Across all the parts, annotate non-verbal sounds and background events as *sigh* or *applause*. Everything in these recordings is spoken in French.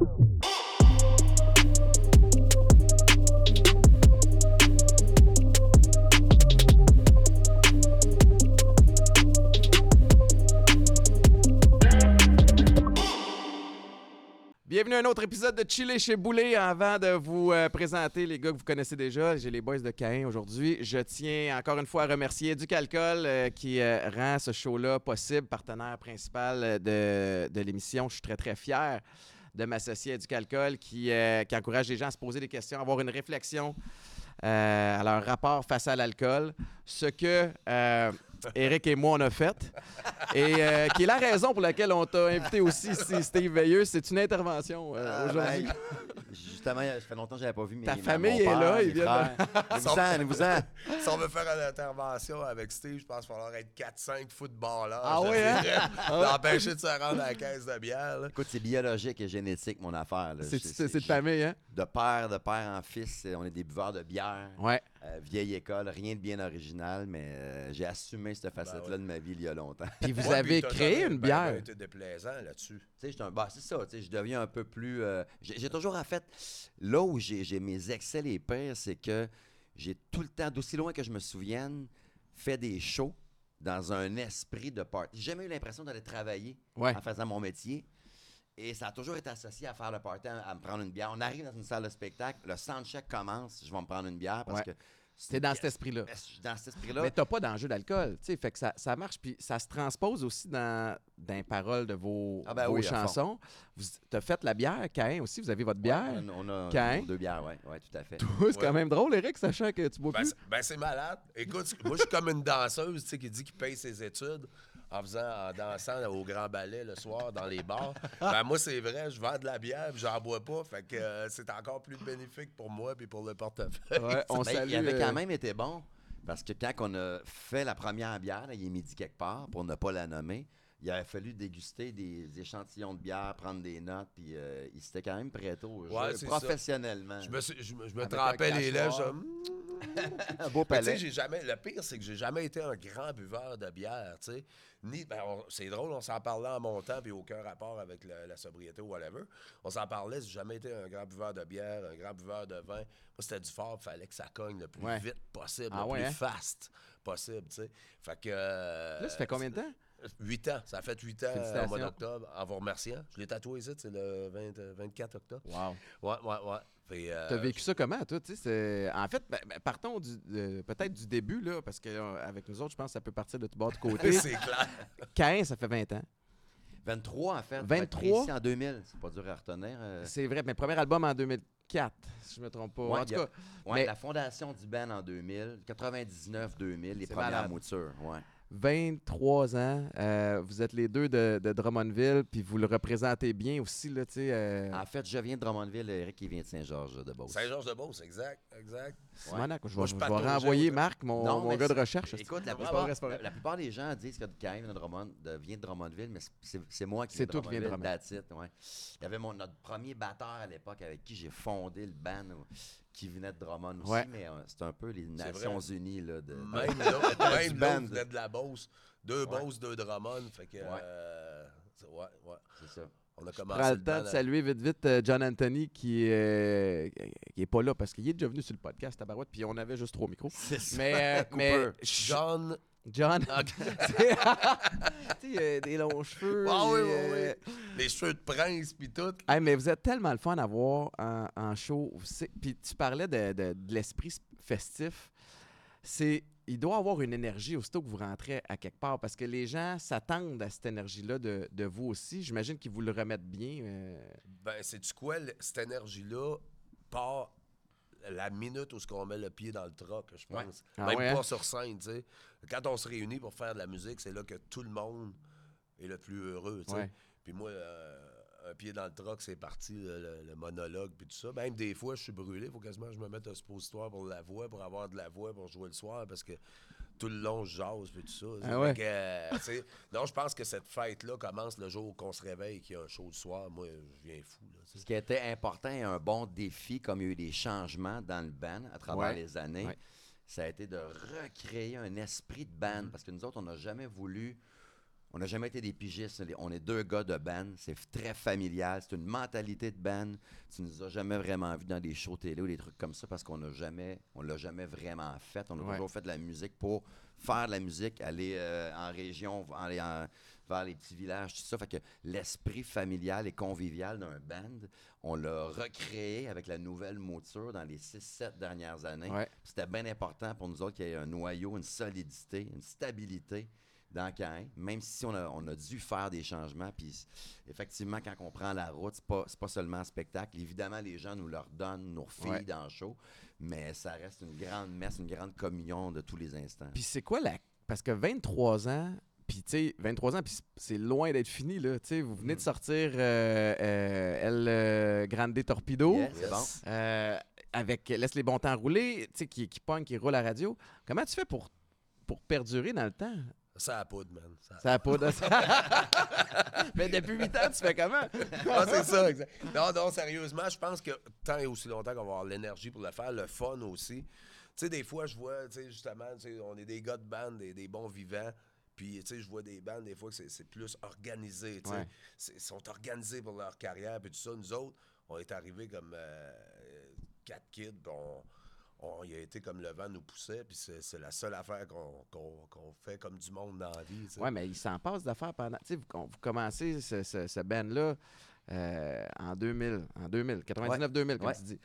Bienvenue à un autre épisode de Chiller chez Boulet. Avant de vous euh, présenter les gars que vous connaissez déjà, j'ai les boys de Cain aujourd'hui. Je tiens encore une fois à remercier Duc Alcool euh, qui euh, rend ce show-là possible, partenaire principal euh, de, de l'émission. Je suis très très fier de m'associer à Duc Alcool qui, euh, qui encourage les gens à se poser des questions, à avoir une réflexion euh, à leur rapport face à l'alcool. Ce que euh, Eric et moi on a fait. Et euh, qui est la raison pour laquelle on t'a invité aussi ici, Steve Veilleux. C'est une intervention euh, Ah, aujourd'hui. ben, justement, ça fait longtemps que je n'avais pas vu mes Ta famille mon est là, ils viennent. Venez-vous-en. Si on veut faire une intervention avec Steve, je pense qu'il va falloir être 4-5 footballeurs. Ah oui, hein? L'empêcher de se rendre à la caisse de bière. là. Écoute, c'est biologique et génétique, mon affaire. c'est de famille, hein? De père, de père en fils, on est des buveurs de bière. Ouais. Euh, vieille école, rien de bien original, mais euh, j'ai assumé cette facette-là ouais. de ma vie il y a longtemps. Puis vous Ouais, avez puis créé une ben, bière. ben, été déplaisant là-dessus. Tu sais, bah, c'est ça, tu sais, je deviens un peu plus. euh, j'ai toujours en fait. Là où j'ai j'ai mes excès les pires, c'est que j'ai tout le temps, d'aussi loin que je me souvienne, fait des shows dans un esprit de party. J'ai jamais eu l'impression d'aller travailler Ouais. en faisant mon métier. Et ça a toujours été associé à faire le party, à, à me prendre une bière. On arrive dans une salle de spectacle, le soundcheck commence, je vais me prendre une bière parce Ouais. que. C'est dans cet esprit-là. Suis dans cet esprit-là. Mais t'as pas d'enjeu d'alcool, tu sais, fait que ça, ça marche, puis ça se transpose aussi dans, dans les paroles de vos, Ah ben vos oui, chansons. Vous t'as fait la bière, Cain aussi, vous avez votre bière. Ouais, on, on a Cain. deux bières, oui, ouais, tout à fait. c'est quand même drôle, Eric, sachant que tu bois Ben, plus. ben, c'est malade. Écoute, moi, je suis comme une danseuse tu sais, qui dit qu'il paye ses études en faisant, en dansant au grand ballet le soir dans les bars. Ben, moi, c'est vrai, je vends de la bière j'en bois pas. Fait que euh, c'est encore plus bénéfique pour moi puis pour le portefeuille. Ouais, on Ben, salue. il avait euh, quand même été bon parce que quand on a fait la première bière, là, il est midi quelque part, pour ne pas la nommer, il avait fallu déguster des échantillons de bière, prendre des notes, puis euh, il s'était quand même prêté au jeu Ouais, c'est professionnellement. Je me, suis- je me- je me trempais les lèvres. je- *laughs* Un beau palais. j'ai jamais. Le pire, c'est que j'ai jamais été un grand buveur de bière, tu sais. Ni, ben, c'est drôle, on s'en parlait en montant, puis aucun rapport avec le- la sobriété ou whatever. On s'en parlait, j'ai jamais été un grand buveur de bière, un grand buveur de vin. Moi, c'était du fort, il fallait que ça cogne le plus Ouais. vite possible, Ah le ouais, plus hein? fast possible, tu sais. Fait que. euh, Là, ça fait combien de temps? 8 ans. Ça a fait 8 ans euh, au mois d'octobre, en vous remerciant. Je l'ai tatoué ici, c'est le 20 euh, 24 octobre. Wow. Ouais, ouais, ouais. Euh, T'as vécu ça comment, toi? c'est- En fait, ben, ben, partons du, peut-être du début, là, parce qu'avec nous autres, je pense que ça peut partir de tout bord de *laughs* côté. c'est clair. 15, ça fait 20 ans. 23 en fait. 23? Ici en 2000, c'est pas dur à retenir. euh. C'est vrai, mais premier album en 2004, si je me trompe pas. Ouais, en tout a- cas, Ouais, mais- la fondation du band en 2000, 99-2000, les premières malade. moutures. Ouais. 23 ans, euh, vous êtes les deux de, de Drummondville, puis vous le représentez bien aussi, là, tu sais. euh, En fait, je viens de Drummondville, Eric, il vient de Saint-Georges-de-Beauce. Saint-Georges-de-Beauce, exact, exact. Je vais, Moi, je je vais pataugeais renvoyer. Marc, mon, Non, mon mais gars de c'est- recherche. Écoute, la C'est plupart, c'est la, la plupart des gens disent que quand vient de, Drummond, de- vient de Drummondville, mais c'est- c'est c'est moi qui C'est viens de toi qui viens de Drummondville. ouais. Il y avait mon, notre premier batteur à l'époque avec qui j'ai fondé le band qui venait de Drummond aussi, Ouais. mais euh, c'est un peu les Nations. Unies là, de, de- Même *laughs* l'autre, même venait de la Beauce. Deux Ouais. Beauce, deux Drummond. Fait que. euh, c'est- ouais, ouais. c'est ça. On a Je commencé. prends le temps de à- saluer vite, vite euh, John Anthony qui, euh, qui est pas là parce qu'il est déjà venu sur le podcast Tabarouette, puis on avait juste trois micros. C'est ça. Mais, euh, *laughs* mais. John, John. John, *laughs* tu sais, des longs cheveux. Ah oui, et, oui, euh, oui. Les cheveux de prince, puis tout. Hey, mais vous êtes tellement le fun à voir en, en show. C'est- Puis tu parlais de, de- de l'esprit festif. C'est, il doit avoir une énergie aussitôt que vous rentrez à quelque part parce que les gens s'attendent à cette énergie-là de, de vous aussi. J'imagine qu'ils vous le remettent bien. euh, Ben, c'est-tu quoi, le- cette énergie-là part la minute où ce qu'on met le pied dans le troc, je Ouais. pense. Ah Même ouais, pas hein? sur scène, tu sais. Quand on se réunit pour faire de la musique, c'est là que tout le monde est le plus heureux, tu sais. Ouais. Puis moi, euh, un pied dans le troc, c'est parti, le, le- le monologue, puis tout ça. Même des fois, je suis brûlé. Il faut quasiment que je me mette un suppositoire pour la voix, pour avoir de la voix, pour jouer le soir, parce que tout le long, je jase, puis tout ça. Ah Fait ouais? que, euh, *laughs* non, je pense que cette fête-là commence le jour qu'on se réveille, qu'il y a un show le soir. Moi, je viens fou, là. Ce qui était important et un bon défi, comme il y a eu des changements dans le band à travers Ouais. les années, Ouais. ça a été de recréer un esprit de band. Parce que nous autres, on n'a jamais voulu On n'a jamais été des pigistes. On est deux gars de band. C'est très familial. C'est une mentalité de band. Tu nous as jamais vraiment vus dans des shows télé ou des trucs comme ça parce qu'on n'a jamais, on l'a jamais vraiment fait. On a Ouais. toujours fait de la musique pour faire de la musique, aller euh, en région, aller en- vers les petits villages, tout ça. Fait que l'esprit familial et convivial d'un band, on l'a recréé avec la nouvelle mouture dans les 6-7 dernières années. Ouais. C'était bien important pour nous autres qu'il y ait un noyau, une solidité, une stabilité dans Caen, même si on a, on a dû faire des changements. Puis effectivement, quand on prend la route, c'est pas, c'est pas seulement un spectacle. Évidemment, les gens nous leur donnent, nous refilent Ouais. dans le show, mais ça reste une grande messe, une grande communion de tous les instants. Puis c'est quoi la. Parce que 23 ans, puis tu sais, 23 ans, puis c'est- loin d'être fini, là. Tu sais, vous venez de Mm. sortir euh, euh, El euh, Grande Torpedo. Yes, c'est bon. euh, avec Laisse les bons temps rouler, tu sais, qui, qui pogne, qui roule à radio. Comment tu fais pour, pour perdurer dans le temps? Ça a poudre, man. Ça a- Ça a de... *laughs* Mais depuis 8 ans, tu fais comment? Ah, c'est ça, exact. Non, non, sérieusement, je pense que tant et aussi longtemps qu'on va avoir l'énergie pour le faire, le fun aussi. Tu sais, des fois, je vois, tu sais, justement, on est des gars de bande, des, des bons vivants. Puis, tu sais, je vois des bandes, des fois, que c'est- plus organisé, tu sais. Ouais. Ils sont organisés pour leur carrière, puis tout ça. Nous autres, on est arrivés comme euh, quatre kids, on, on y a été comme le vent nous poussait, puis c'est la seule affaire qu'on qu'on- qu'on fait comme du monde dans la vie. Ouais, mais il s'en passe d'affaires pendant. Tu sais, vous, vous commencez ce, ce, ce band-là euh, en 2000, en 2000, 99-2000, comme Ouais. tu dis.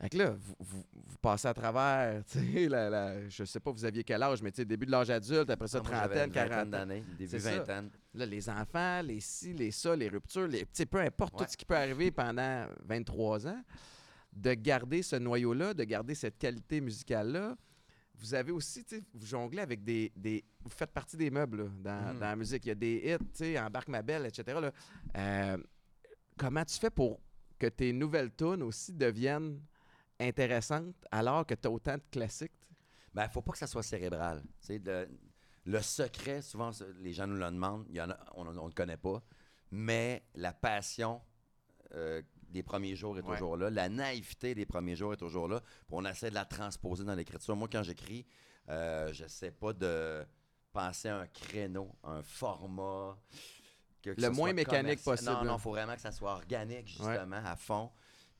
Fait que là, vous, vous, vous passez à travers, *laughs* tu sais, la, la- je sais pas, vous aviez quel âge, mais tu sais, début de l'âge adulte, après ça, Ah, trentaine, quarantaine. d'années, début vingtaine. Là, les enfants, les ci, les ça, les ruptures, les, tu sais, peu importe Ouais. tout ce qui peut arriver pendant 23 ans, de garder ce noyau-là, de garder cette qualité musicale-là. Vous avez aussi, vous jonglez avec des, des- Vous faites partie des meubles là, dans, Mhm. dans la musique. Il y a des hits, tu sais, Embarque ma belle, etc. là. Euh, comment tu fais pour que tes nouvelles tunes aussi deviennent intéressantes alors que tu as autant de classiques? Ben, faut pas que ça soit cérébral. Le, le secret, souvent, les gens nous le demandent, il y en a, on ne le connaît pas, mais la passion euh, des premiers jours est Ouais. toujours là. La naïveté des premiers jours est toujours là. Puis on essaie de la transposer dans l'écriture. Moi, quand j'écris, euh, je sais pas de penser à un créneau, un format. que- que Le moins mécanique possible, Non, non, il faut vraiment que ça soit organique, justement, à fond.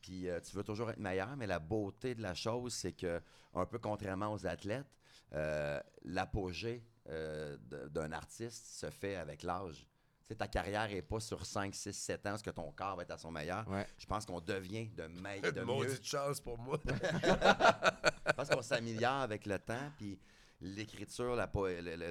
Puis euh, tu veux toujours être meilleur, mais la beauté de la chose, c'est que, un peu contrairement aux athlètes, euh, l'apogée euh, d'un artiste se fait avec l'âge. Ta carrière n'est pas sur 5, 6, 7 ans, ce que ton corps va être à son meilleur. Ouais. Je pense qu'on devient de, me- de *laughs* mieux. Maudite chance pour moi. *laughs* *laughs* Je pense qu'on s'améliore avec le temps, puis l'écriture, la po- le, le- le-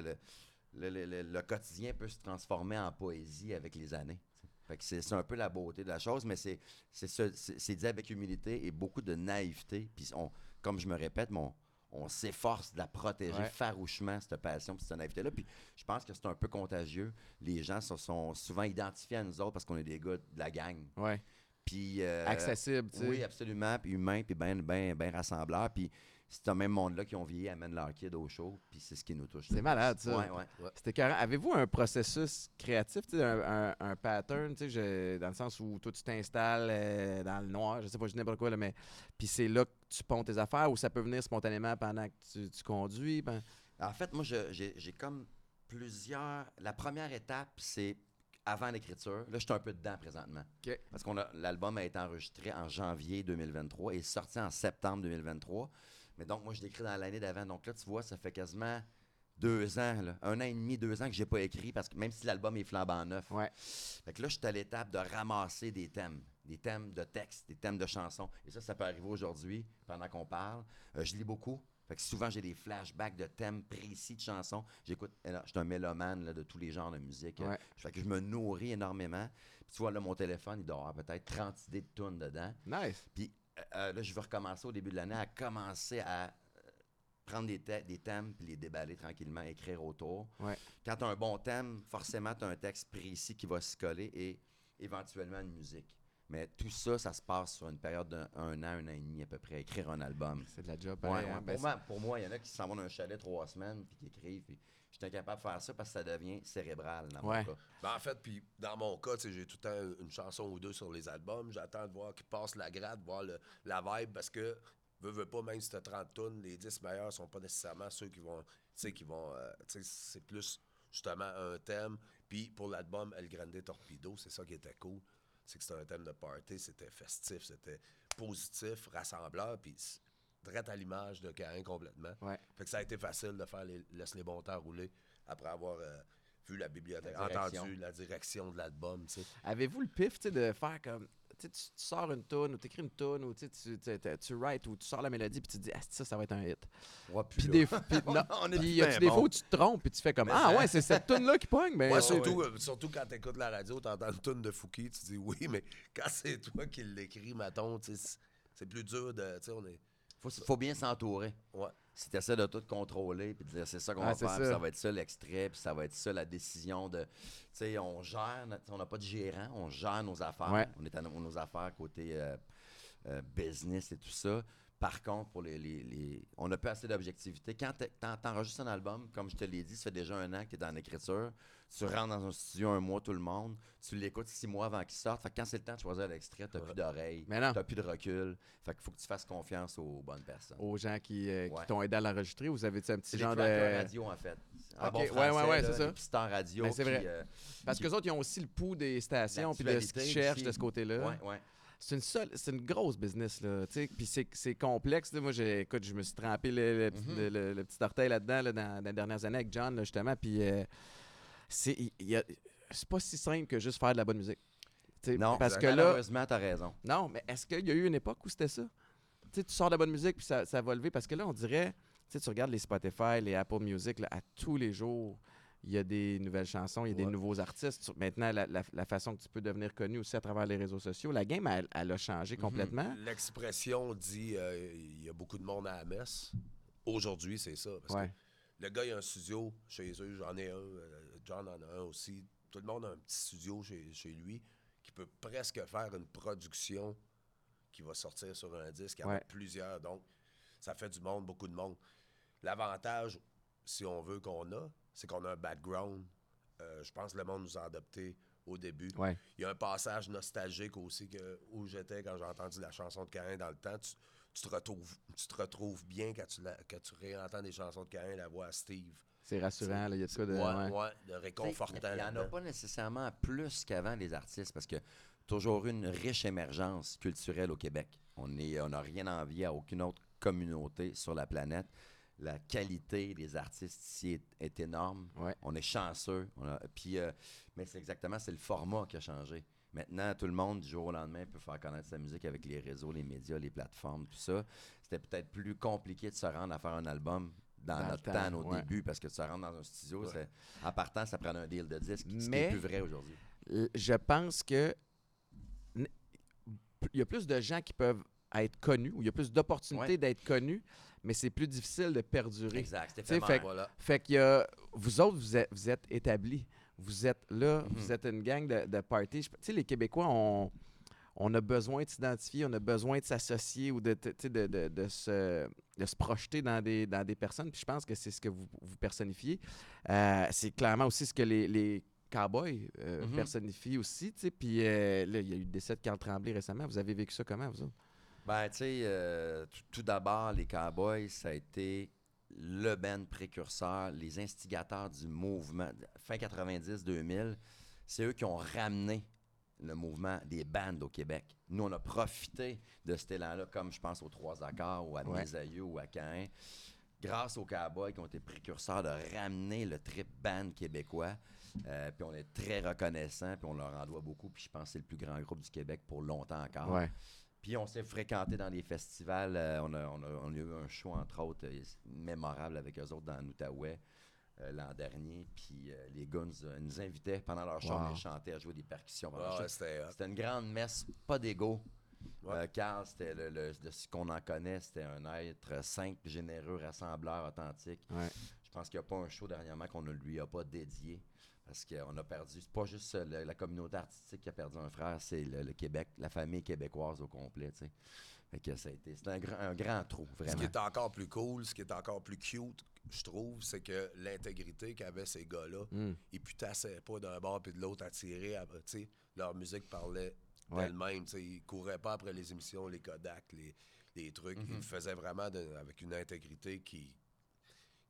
le- le- le- le quotidien peut se transformer en poésie avec les années. Fait que c'est c'est un peu la beauté de la chose, mais c'est c'est ce- c'est- c'est dit avec humilité et beaucoup de naïveté. Puis on, comme je me répète, mon, on s'efforce de la protéger Ouais. farouchement, cette passion puis cette naïveté-là. Puis je pense que c'est un peu contagieux. Les gens se sont souvent identifiés à nous autres parce qu'on est des gars de la gang. Ouais. Puis euh, Accessible, tu sais. oui, absolument. Puis humain, puis bien ben, ben rassembleur. Puis c'est ce même monde-là qui ont vieilli, amène leur kid au show. Puis c'est ce qui nous touche. C'est malade, ça. Ouais, ouais. C'était. Avez-vous un processus créatif, un, un- un pattern, je- dans le sens où toi, tu t'installes euh, dans le noir, je sais pas, je dis n'importe quoi, là, mais puis c'est là que tu ponds tes affaires ou ça peut venir spontanément pendant que tu, tu conduis? ben- En fait, moi, j'ai j'ai comme plusieurs. La première étape, c'est avant l'écriture. Là, je suis un peu dedans présentement. OK. Parce que l'album a été enregistré en janvier 2023 et est sorti en septembre 2023. Mais donc, moi, je l'écris dans l'année d'avant. Donc là, tu vois, ça fait quasiment deux ans, là, un an et demi, deux ans que j'ai pas écrit parce que même si l'album est flambant neuf. Ouais. Fait que là, je suis à l'étape de ramasser des thèmes, des thèmes de texte, des thèmes de chansons. Et ça, ça peut arriver aujourd'hui, pendant qu'on parle. Euh, je lis beaucoup. Fait que souvent, j'ai des flashbacks de thèmes précis de chansons. J'écoute, euh, je suis un mélomane là, de tous les genres de musique. Ouais. Fait que je me nourris énormément. Puis tu vois, là, mon téléphone, il doit avoir peut-être 30 idées de tunes dedans. Nice. Puis euh, euh, là, je vais recommencer au début de l'année à commencer à euh, prendre des, thè- des thèmes puis les déballer tranquillement, écrire autour. Ouais. Quand tu as un bon thème, forcément, tu as un texte précis qui va se coller et éventuellement une musique. Mais tout ça, ça se passe sur une période d'un un an, un an et demi à peu près, écrire un album. C'est de la job. Ouais, ouais. hein? Ben, pour, moi, pour moi, il y en a qui s'en vont dans un chalet trois semaines puis qui écrivent. Puis je suis incapable de faire ça parce que ça devient cérébral dans Ouais. mon cas. Ben, en fait, puis dans mon cas, tu sais, j'ai tout le temps une chanson ou deux sur les albums. J'attends de voir qu'ils passent la grade, voir le- la vibe, parce que, veux, veux pas, même si t'as 30 tonnes, les 10 meilleurs sont pas nécessairement ceux qui vont, tu sais, qui vont, euh, tu sais, c'est plus justement un thème. Puis pour l'album El Grande Torpedo, c'est ça qui était cool. C'est que c'était un thème de party, c'était festif, c'était positif, rassembleur, puis très à l'image de Cain complètement. Ouais. Fait que ça a été facile de faire les Laisse les bons temps rouler après avoir euh, vu la bibliothèque, La entendu la direction de l'album. Avez-vous le pif de faire comme. Tu, sors une tune ou tu écris une tune ou tu, tu, ou tu sors la mélodie puis tu te dis, ah, ça, ça va être un hit. Ouais, puis des, *laughs* fois- ben tu te trompes puis tu fais comme, Mais ah ouais, c'est cette tune là qui pogne? Mais Ouais, ouais, surtout, ouais. euh, surtout quand tu écoutes la radio, tu entends une tune de Fouki, tu dis oui, mais quand c'est toi qui l'écris, sais, c'est- plus dur de. On est. faut, faut bien s'entourer. Ouais. Si tu essaies de tout contrôler puis de dire c'est ça qu'on Ah, va faire, ça. puis ça va être ça l'extrait, puis ça va être ça la décision de. Tu sais, on gère, on n'a pas de gérant, on gère nos affaires. Ouais. On est à nos, nos affaires côté euh, euh, business et tout ça. Par contre, pour les, les- les- on n'a pas assez d'objectivité. Quand tu enregistres un album, comme je te l'ai dit, ça fait déjà un an que tu es dans l'écriture. Tu rentres dans un studio un mois, tout le monde. Tu l'écoutes six mois avant qu'il sorte. Fait que quand c'est le temps de choisir l'extrait, tu n'as plus d'oreilles. Tu n'as plus de recul. Fait qu'il faut que tu fasses confiance aux bonnes personnes. Aux gens qui, euh, qui t'ont aidé à l'enregistrer, vous avez un petit genre de. radio, en fait. En Ok, bon ouais, français, ouais, ouais, là, c'est ça. pisteurs radio. Ben, c'est qui, euh, Parce que autres, ils ont aussi le pouls des stations puis de ce qu'ils cherchent aussi. de ce côté-là. ouais, ouais. C'est une seule, c'est une grosse business là, tu sais, puis c'est, c'est complexe. là. Moi, j'ai, écoute, je me suis trempé le, le, petit- Mhm. le- le- le petit orteil là-dedans là, dans, dans les dernières années avec John là, justement, puis euh, c'est, il- il y a- c'est pas si simple que juste faire de la bonne musique. Tu sais, Non, parce que là, malheureusement, tu as raison. non, mais est-ce qu'il y a eu une époque où c'était ça? Tu sors de la bonne musique puis ça, ça va lever parce que là, on dirait, tu regardes les Spotify, les Apple Music, là, à tous les jours, il y a des nouvelles chansons, il y a des nouveaux artistes. Maintenant, la, la- la façon que tu peux devenir connu aussi à travers les réseaux sociaux, la game, elle, elle a changé Mhm. complètement. L'expression dit euh, il y a beaucoup de monde à la messe. Aujourd'hui, c'est ça. Parce Ouais. que le gars, il a un studio chez eux, j'en ai un, euh, John en a un aussi. Tout le monde a un petit studio chez, chez lui qui peut presque faire une production qui va sortir sur un disque avec Ouais. plusieurs. Donc, ça fait du monde, beaucoup de monde. L'avantage, si on veut qu'on a, c'est qu'on a un background. Euh, je pense que le monde nous a adoptés au début. Ouais. Il y a un passage nostalgique aussi que, où j'étais quand j'ai entendu la chanson de Cain dans le temps. Tu, tu te, retrouves, tu te retrouves bien quand tu, la- quand tu réentends des chansons de Cain, la voix à Steve. C'est rassurant, là, il y a de quoi de. ouais, ouais. ouais, de Tu sais, réconfortant. Il n'y en a pas nécessairement plus qu'avant les artistes parce que toujours eu une riche émergence culturelle au Québec. On n'a on rien envié à aucune autre communauté sur la planète. La qualité des artistes ici est, est énorme. Ouais. On est chanceux. On a- puis, euh, mais c'est exactement c'est le format qui a changé. Maintenant, tout le monde, du jour au lendemain, peut faire connaître sa musique avec les réseaux, les médias, les plateformes, tout ça. C'était peut-être plus compliqué de se rendre à faire un album dans, Dans notre temps, ouais. débuts, parce que tu te rentres dans un studio, Ouais. en partant, ça prenait un deal de disque, ce qui Mais- n'est plus vrai aujourd'hui. Je pense que il y a plus de gens qui peuvent être connus, ou il y a plus d'opportunités Ouais. d'être connus, mais c'est plus difficile de perdurer. Exact, c'était fait que- Voilà. Fait a. Vous autres, vous êtes, vous êtes établis. Vous êtes là, Mhm. vous êtes une gang de, de party. Tu sais, les Québécois, on, on a besoin de s'identifier, on a besoin de s'associer ou de, tu sais, de, de- de se, de se projeter dans des, dans des personnes. Puis je pense que c'est ce que vous, vous personnifiez. Euh, c'est clairement aussi ce que les, les cowboys euh, Mhm. personnifient aussi. Puis euh, là, il y a eu le décès de Carl Tremblay récemment. Vous avez vécu ça comment, vous autres? Ben, tu sais, euh, tout- d'abord, les Cowboys, ça a été le band précurseur, les instigateurs du mouvement. Fin 90-2000, c'est eux qui ont ramené le mouvement des bandes au Québec. Nous, on a profité de cet élan-là, comme je pense aux Trois Accords ou à Ouais. Ou à Caen, grâce aux Cowboys qui ont été précurseurs de ramener le trip band québécois. Euh, puis on est très reconnaissants, puis on leur en doit beaucoup. Puis je pense que c'est le plus grand groupe du Québec pour longtemps encore. Puis on s'est fréquenté dans des festivals. euh, on, a, on, a, on a eu un show, entre autres, euh, mémorable avec eux autres dans l'Outaouais euh, l'an dernier. Puis euh, les gars nous, euh, nous invitaient pendant leur show, Wow. on les chantait à jouer des percussions. show. c'était une grande messe, pas d'ego. Ouais. Euh, Carl, c'était le, le- de ce qu'on en connaît, c'était un être simple, généreux, rassembleur, authentique. Ouais. Je pense qu'il n'y a pas un show dernièrement qu'on ne lui a pas dédié. Parce qu'on a perdu, c'est pas juste le- la communauté artistique qui a perdu un frère, c'est le, le Québec, la famille québécoise au complet, tu sais. Fait que ça a été, c'est un, grand- un grand trou, Ce vraiment. qui est encore plus cool, ce qui est encore plus cute, je trouve, c'est que l'intégrité qu'avaient ces gars-là, Mm. ils putassaient pas d'un bord puis de l'autre à tirer. sais, leur musique parlait Ouais. d'elle-même. tu sais, Ils couraient pas après les émissions, les Kodak, les, les trucs. Mhm. Ils le faisaient vraiment de- avec une intégrité qui,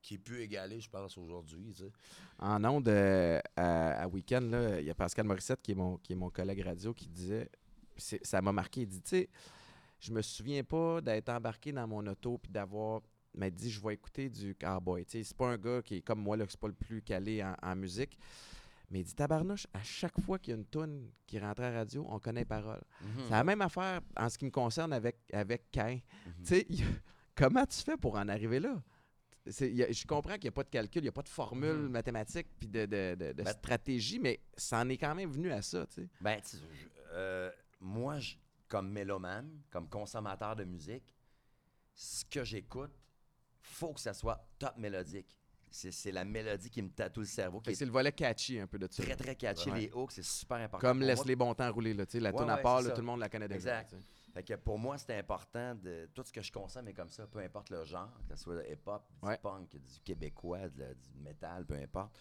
qui est plus égalé, je pense, aujourd'hui. tu sais. En ondes, euh, à, à Week-end, il y a Pascal Morissette, qui est mon, qui est mon collègue radio, qui disait, ça m'a marqué, il dit, tu sais, je me souviens pas d'être embarqué dans mon auto puis d'avoir m'a dit, je vais écouter du cowboy. Tu sais, c'est pas un gars qui est comme moi, là, c'est pas le plus calé en, en musique. Mais il dit, tabarnouche, à chaque fois qu'il y a une toune qui rentre à la radio, on connaît les paroles. Mhm. C'est la même affaire en ce qui me concerne avec, avec Cain. Mhm. Tu sais, *laughs* comment tu fais pour en arriver là? Y a- je comprends qu'il n'y a pas de calcul, il n'y a pas de formule Mhm. mathématique puis de, de- de- de Ben- stratégie, mais ça en est quand même venu à ça, tu sais. Ben, tu- je- euh, moi, je- comme mélomane, comme consommateur de musique, ce que j'écoute, faut que ça soit top mélodique. C'est la mélodie qui me tatoue le cerveau, C'est le volet catchy un peu de ça. très, très catchy. Ouais. Les hooks, c'est super important. Comme laisse moi. les bons temps rouler, là, tu sais, la Ouais, à part, là, tout le monde la connaît déjà. Exact. tu sais. Fait que pour moi, c'était important de tout ce que je consomme est comme ça, peu importe le genre, que ce soit hip-hop, du Ouais. punk, du québécois, de la- du métal, peu importe.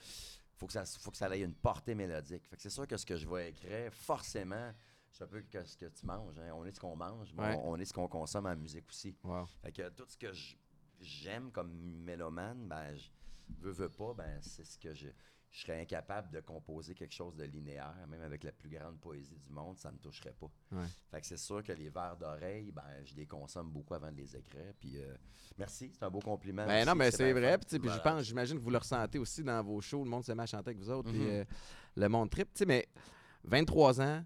Faut que ça faut que ça ait une portée mélodique. Fait que c'est sûr que ce que je vais écrire, forcément, c'est un peu que ce que tu manges. hein. On est ce qu'on mange, mais Ouais. on, on est ce qu'on consomme en musique aussi. Wow. Fait que tout ce que j'aime comme mélomane, ben, je veux, veux pas, ben, c'est ce que je. Je serais incapable de composer quelque chose de linéaire, même avec la plus grande poésie du monde, ça me toucherait pas. Ouais. Fait que c'est sûr que les verres d'oreille, ben, je les consomme beaucoup avant de les écrire. Puis euh, merci, c'est un beau compliment. Ben aussi, non, mais c'est vrai. Puis, tu sais, puis je pense, j'imagine que vous le ressentez aussi dans vos shows. Le monde se met à chanter avec vous autres. puis, Mhm. euh, le monde trip. Tu sais, mais 23 ans,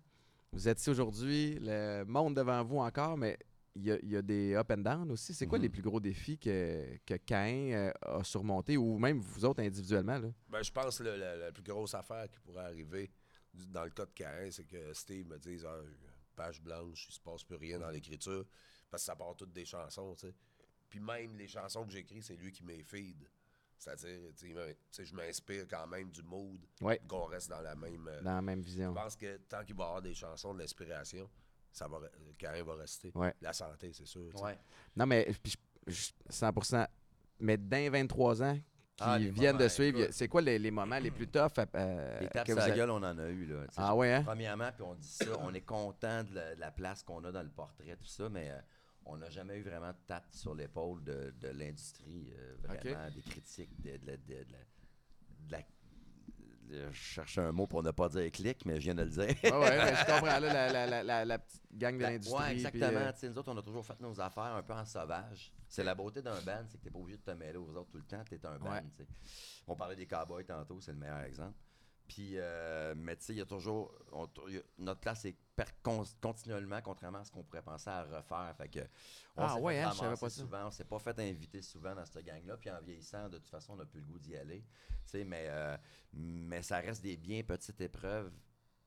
vous êtes ici aujourd'hui, le monde devant vous encore, mais il y a, il y a des up and down aussi. C'est quoi Mhm. les plus gros défis que, que Cain euh, a surmonté ou même vous autres individuellement? Là? Ben, je pense que la, plus grosse affaire qui pourrait arriver dans le cas de Cain, c'est que Steve me dise ah, page blanche, il se passe plus rien dans l'écriture, parce que ça part toutes des chansons, tu sais. Puis même les chansons que j'écris, c'est lui qui me les feed. C'est-à-dire, je m'inspire quand même du mood, Ouais. qu'on reste dans la même. euh, Dans la même je vision. pense que tant qu'il va y avoir des chansons de l'inspiration, ça va, re- Cain va rester. Ouais. La santé, c'est sûr. Ouais. Non, mais puis je- je- 100 Mais d'un 23 ans qui Ah, viennent de suivre, écoute. c'est quoi les, les moments les plus toughs? euh, Les tapes que sur vous la gueule, on en a eu. Là. Ah ouais, hein? Premièrement, puis on dit ça, on est content de la, de la place qu'on a dans le portrait, tout ça, mais euh, on n'a jamais eu vraiment de tape sur l'épaule de, de l'industrie, euh, vraiment, des critiques, de, de la- de- de la- de la- de- Je cherche un mot pour ne pas dire clic, mais je viens de le dire. Ah ouais, mais je comprends. Là, la, la, la, petite gang de Ben, l'industrie. ouais, puis, exactement. euh, Tu sais, nous autres, on a toujours fait nos affaires un peu en sauvage. C'est la beauté d'un band, c'est que t'es pas obligé de te mêler aux autres tout le temps. T'es un band. Ouais. On parlait des cowboys tantôt, c'est le meilleur exemple. Puis, euh, mais tu sais, il y a toujours. on- il y a- notre classe est con- continuellement, contrairement à ce qu'on pourrait penser à refaire. Fait que. On Ah s'est ouais, fait hein, je savais pas ça. souvent, on s'est pas fait inviter souvent dans cette gang-là. Puis en vieillissant, de toute façon, on n'a plus le goût d'y aller. Tu sais, mais, euh, mais ça reste des bien petites épreuves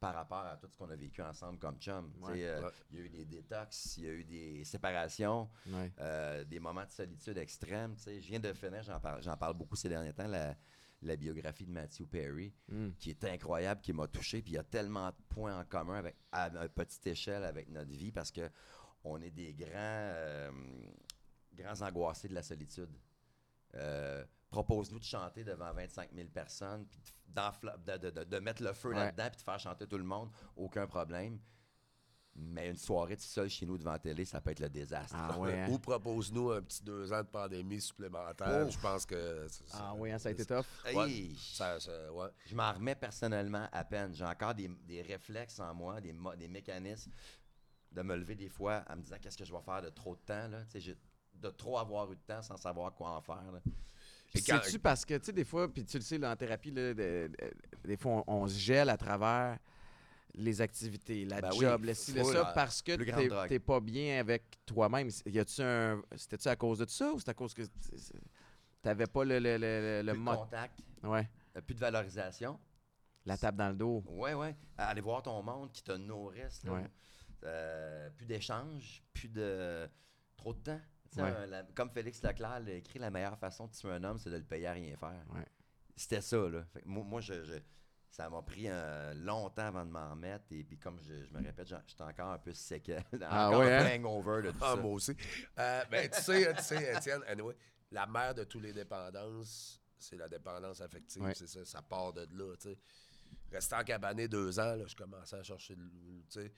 par rapport à tout ce qu'on a vécu ensemble comme chum. Tu sais, Ouais. euh, Ouais. Il y a eu des détox, il y a eu des séparations, ouais. euh, des moments de solitude extrême. tu sais. Je viens de finir, j'en parle, beaucoup ces derniers temps, la, la biographie de Matthew Perry, Mm. qui est incroyable, qui m'a touché. Puis il y a tellement de points en commun avec, à petite échelle avec notre vie parce que on est des grands, euh, grands angoissés de la solitude. Euh, Propose-nous de chanter devant 25 000 personnes, puis de, de- de- de mettre le feu Ouais. là-dedans, puis de faire chanter tout le monde, aucun problème. Mais une soirée tout seul chez nous devant la télé, ça peut être le désastre. Ah ouais, hein? Ou propose-nous un petit deux ans de pandémie supplémentaire. Je pense que. Ah oui, hein, ça a été tough. Ouais, Hey! ça- ça- ouais. Je m'en remets personnellement à peine. J'ai encore des, des réflexes en moi, des, des mécanismes de me lever des fois en me disant qu'est-ce que je vais faire de trop de temps. Là? Tu sais, j'ai- De trop avoir eu de temps sans savoir quoi en faire. là. Puis quand- C'est-tu parce que, tu sais, des fois, puis tu le sais, là, en thérapie, là, de- de- des fois, on, on se gèle à travers les activités, la Ben oui, job, le ci, le ça, parce que t'es pas bien avec toi-même. Un... C'était-tu à cause de ça ou c'est à cause que t'avais pas le, le, le, le plus de contact, Ouais, euh, plus de valorisation. la tape dans le dos. Ouais, ouais. Aller voir ton monde qui te nourrisse. Ouais. Euh, plus d'échanges, plus de. Trop de temps. Ouais. la- comme Félix Leclerc l'a écrit, la meilleure façon de tuer un homme, c'est de le payer à rien faire. Ouais. C'était ça, là. Fait que moi, moi, je, je- ça m'a pris euh, longtemps avant de m'en remettre. Et puis, comme je, je me répète, j'étais encore un peu séquel. *laughs* Ah encore ouais, un hein? hangover de tout Ah, ça. moi aussi. Euh, ben, tu sais, tu sais, Étienne, anyway, la mère de toutes les dépendances, c'est la dépendance affective. Ouais. C'est ça, ça part de là, tu sais. Restant cabané deux ans, là, je commençais à chercher, tu sais,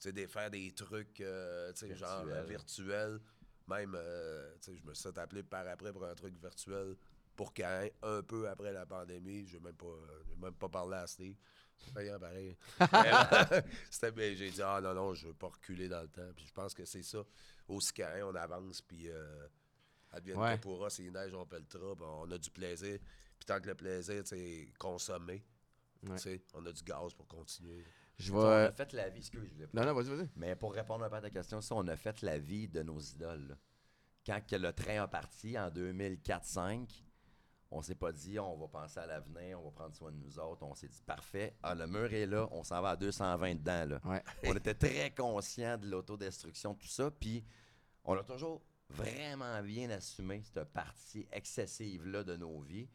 tu sais, faire des trucs, euh, tu sais, genre euh, Virtuels. Même, euh, tu sais, je me suis appeler par après pour un truc virtuel pour Caen, un peu après la pandémie. Je n'ai même, pas, même pas parlé à Steve. C'est payant pareil. Mais, *laughs* c'était- mais j'ai dit, ah non, non, je veux pas reculer dans le temps. Puis je pense que c'est ça. Aussi Caen, on avance, puis euh, advienne Ouais. pourra, c'est neige, on pelletera, puis on a du plaisir. Puis tant que le plaisir, c'est consommer, Ouais. tu sais, on a du gaz pour continuer. Je On a fait la vie, excuse, je voulais pas. Non, non, vas-y, vas-y. Mais pour répondre un peu à ta question, ça, on a fait la vie de nos idoles. là. Quand que le train a parti en 2004-5, on s'est pas dit on va penser à l'avenir, on va prendre soin de nous autres. On s'est dit parfait, ah, le mur est là, on s'en va à 220 dedans. Là. Ouais. *laughs* On était très conscients de l'autodestruction, tout ça. Puis on a toujours vraiment bien assumé cette partie excessive-là de nos vies.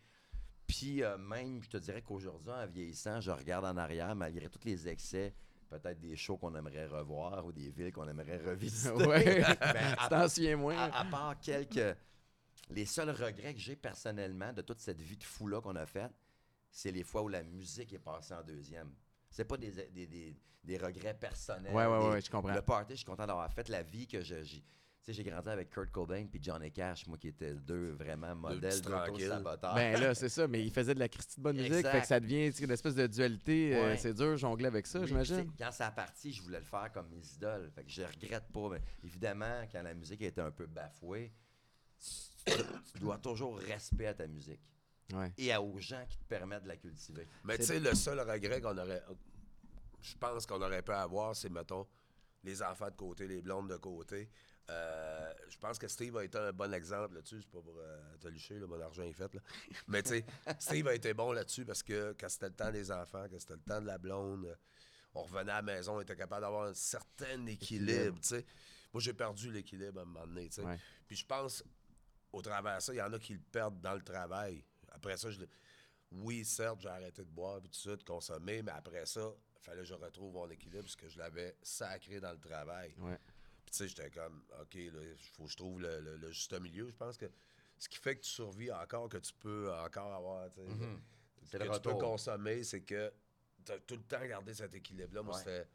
Puis euh, même, je te dirais qu'aujourd'hui, en vieillissant, je regarde en arrière, malgré tous les excès, peut-être des shows qu'on aimerait revoir ou des villes qu'on aimerait revisiter. *laughs* *laughs* Ben, t'en souviens moins. à, à part quelques. Les seuls regrets que j'ai personnellement de toute cette vie de fou-là qu'on a faite, c'est les fois où la musique est passée en deuxième. C'est pas des, des, des- des regrets personnels. Ouais, ouais, ouais, je comprends. Le party, je suis content d'avoir fait la vie que je. j'ai- Tu sais, j'ai grandi avec Kurt Cobain puis Johnny Cash, moi qui étaient deux vraiment modèles tranquilles. d'auto-saboteurs. Ben là, *laughs* c'est ça, mais il faisait de la Christie de bonne musique, fait que ça devient une espèce de dualité. euh, c'est dur jongler avec ça, Oui, j'imagine. Quand ça a parti, je voulais le faire comme mes idoles. Fait que je regrette pas. Mais évidemment, quand la musique était un peu bafouée, *coughs* tu, dois toujours respect à ta musique Ouais. et à- aux gens qui te permettent de la cultiver. Mais tu sais, le seul regret qu'on aurait. Je pense qu'on aurait pu avoir, c'est, mettons, les enfants de côté, les blondes de côté. Euh, je pense que Steve a été un bon exemple là-dessus. C'est pas pour euh, te licher, là, mon argent est fait. Là. Mais tu sais, *laughs* Steve a été bon là-dessus parce que quand c'était le temps des enfants, quand c'était le temps de la blonde, on revenait à la maison, on était capable d'avoir un certain équilibre. tu sais. Moi, j'ai perdu l'équilibre à un moment donné. tu sais. Ouais. Puis je pense, au travers de ça, il y en a qui le perdent dans le travail. Après ça, je, oui, certes, j'ai arrêté de boire et tout ça, de consommer, mais après ça, il fallait que je retrouve mon équilibre parce que je l'avais sacré dans le travail. Ouais. Puis tu sais, j'étais comme, OK, il faut que je trouve le, le- le juste milieu. Je pense que ce qui fait que tu survis encore, que tu peux encore avoir, tu sais, C'est que le tu peux consommer, c'est que tu as tout le temps gardé cet équilibre-là. Moi, Ouais. c'était...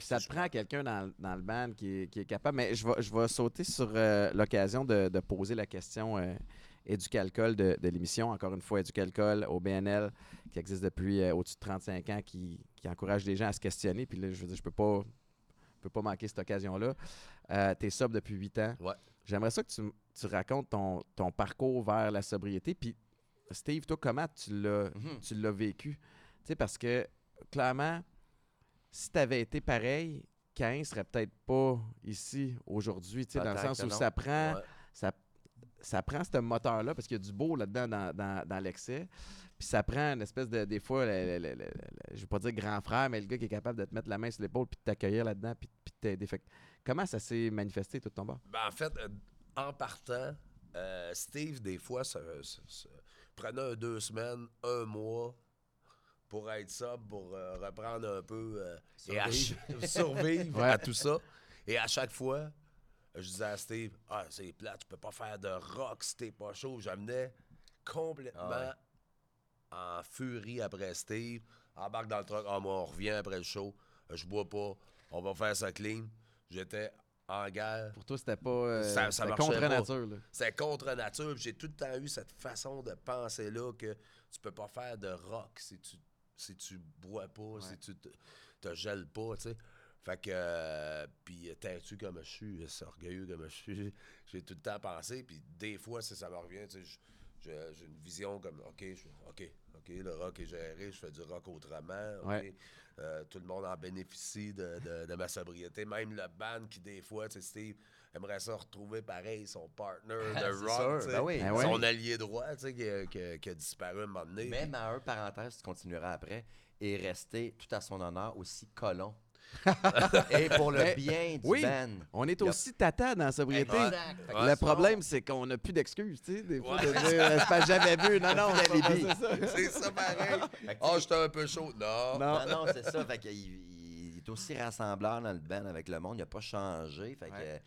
Puis ça te prend quelqu'un dans, le- dans le band qui est, qui est capable. Mais je vais, je vais sauter sur euh, l'occasion de, de poser la question euh, Éducalcool de, de l'émission. Encore une fois, Éducalcool au BNL, qui existe depuis euh, au-dessus de 35 ans, qui, qui encourage les gens à se questionner. Puis là, je veux dire, je peux pas, je peux pas manquer cette occasion-là. Euh, tu es sobre depuis 8 ans. Ouais. J'aimerais ça que tu, tu racontes ton, ton parcours vers la sobriété. Puis, Steve, toi, comment tu l'as Mhm. tu l'as vécu? Tu sais, parce que clairement, si tu avais été pareil, Cain serait peut-être pas ici aujourd'hui, tu sais, dans le sens où non. ça prend, Ouais. ça, ça prend ce moteur-là, parce qu'il y a du beau là-dedans dans, dans- dans l'excès. Puis ça prend une espèce de, des fois, le- le- le- je vais pas dire grand frère, mais le gars qui est capable de te mettre la main sur l'épaule puis de t'accueillir là-dedans puis, puis de t'aider. Comment ça s'est manifesté tout ton bord? Ben, en fait, euh, en partant, euh, Steve, des fois, se, se- se- prenait un deux semaines, un mois pour être sobre, pour euh, reprendre un peu euh, et à ch- *laughs* survivre Ouais. à tout ça. Et à chaque fois, je disais à Steve, ah, c'est plat, tu peux pas faire de rock si t'es pas chaud. J'amenais complètement Ah en furie après Steve. Embarque dans le truck, ah, moi, on revient après le show, je bois pas, on va faire ça clean. J'étais en guerre. Pour toi, c'était pas. euh, Ça- c'était contre pas. nature. Là. C'est contre nature. J'ai tout le temps eu cette façon de penser-là que tu peux pas faire de rock si tu si tu bois pas, si tu te, te gèles pas, tu sais. Fait que, euh, puis têtu comme je suis, c'est orgueilleux comme je suis, *laughs* j'ai tout le temps pensé, puis des fois, si ça me revient, tu sais, j'ai une vision comme, OK, OK, OK, le rock est géré, je fais du rock autrement, OK. Ouais. Euh, tout le monde en bénéficie de, de- de ma sobriété. Même le band qui, des fois, tu sais, Steve aimerait ça retrouver pareil son partner de C'est rock, ben oui. Ben son allié droit, tu sais, qui, a- qui a- qui a disparu un moment donné. Même à un parenthèse, tu continueras après, et rester tout à son honneur aussi colon. *laughs* et pour le Mais- bien du oui. band. On est aussi tata dans la sobriété. Exact. Le problème, c'est qu'on n'a plus d'excuses, tu sais. Des fois, Ouais. de dire, euh, pas j'avais vu. Non, *laughs* non, c'est ça. c'est ça pareil. Ah, j'étais un peu chaud. Non. Non. Non, non, c'est ça. Fait qu'il aussi rassembleur dans le band avec le monde. Il n'a pas changé. Fait que Ouais.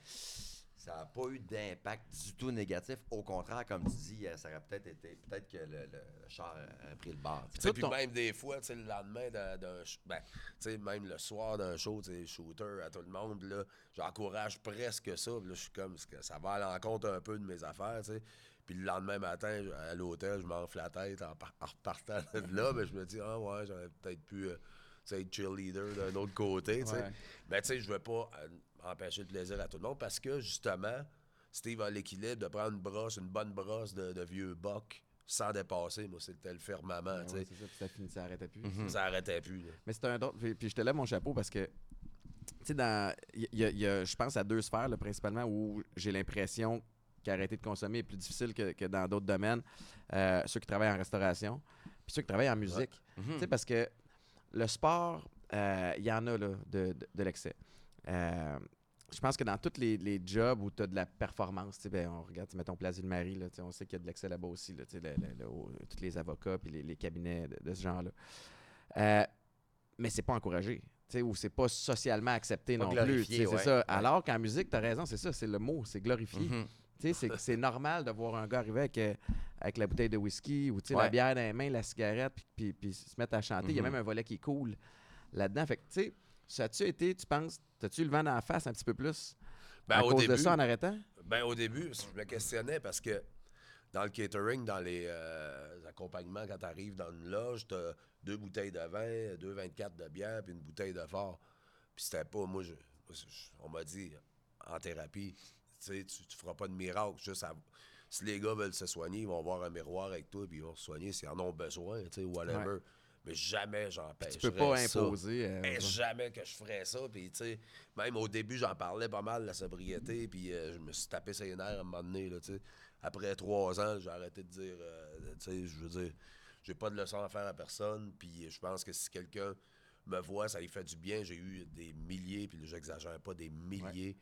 ça n'a pas eu d'impact du tout négatif. Au contraire, comme tu dis, euh, ça aurait peut-être été. Peut-être que le, le- char a pris le bar. puis ton- même des fois, tu sais, le lendemain d'un ben, tu sais, même le soir d'un show, tu sais, shooter à tout le monde, là, j'encourage presque ça. puis là, je suis comme, ça va à l'encontre un peu de mes affaires, tu sais. Puis le lendemain matin, à l'hôtel, je m'enfle la tête en, par- en repartant de là. Mais je me dis, ah ouais, j'aurais peut-être pu euh, tu sais, cheerleader d'un autre côté. Ouais. Mais tu sais, je veux pas euh, empêcher le plaisir à tout le monde parce que justement, Steve a l'équilibre de prendre une brosse, une bonne brosse de, de vieux boc sans dépasser. Moi, c'était le. Ouais, c'est ça, puis ça finit, ça arrêtait plus. Ça arrêtait plus. là. Mais c'est un autre. Puis, puis je te lève mon chapeau parce que, tu sais, dans. Je pense à deux sphères, là, principalement, où j'ai l'impression qu'arrêter de consommer est plus difficile que, que dans d'autres domaines. Euh, ceux qui travaillent en restauration, puis ceux qui travaillent en musique. Tu sais, parce que le sport, euh, il y en a, là, de, de, de l'excès. Euh, je pense que dans tous les, les jobs où tu as de la performance, ben, on regarde, mettons Place Ville-Marie, là, tu sais, on sait qu'il y a de l'excès là-bas aussi, là, tu sais, le- le- le- au- tous les avocats puis les, les cabinets de, de ce genre-là. Euh, mais c'est pas encouragé. Ou c'est pas socialement accepté Pas non plus. ouais. C'est ça. Ouais. Alors qu'en musique, tu as raison, c'est ça, c'est le mot, c'est glorifié. Mhm. Sais, c'est- normal de voir un gars arriver avec, euh, avec la bouteille de whisky ou tu sais, la Ouais. bière dans les mains, la cigarette, puis, puis, puis se mettre à chanter. Il y a Mhm. même un volet qui est cool là-dedans. Fait que, tu sais, ça a-tu été, tu penses, t'as-tu le vent dans la face un petit peu plus Ben, à au cause début, de ça en arrêtant? Ben, au début, je me questionnais parce que dans le catering, dans les euh, accompagnements, quand tu arrives dans une loge, tu as deux bouteilles de vin, deux 24 de bière, puis une bouteille de fort. Puis c'était pas, moi, je- moi, je- on m'a dit en thérapie, tu tu feras pas de miracle. Juste à- si les gars veulent se soigner, ils vont voir un miroir avec toi, puis ils vont se soigner s'ils en ont besoin, tu sais, whatever. Mais jamais j'empêche. Tu peux pas imposer. euh, Mais jamais que je ferais ça. Puis, tu sais, même au début, j'en parlais pas mal de la sobriété. Puis, euh, je me suis tapé ses nerfs à un moment donné. Là. Après trois ans, j'ai arrêté de dire, euh, tu sais, je veux dire, j'ai pas de leçon à faire à personne. Puis, je pense que si quelqu'un me voit, ça lui fait du bien. J'ai eu des milliers, puis là, j'exagère pas, des milliers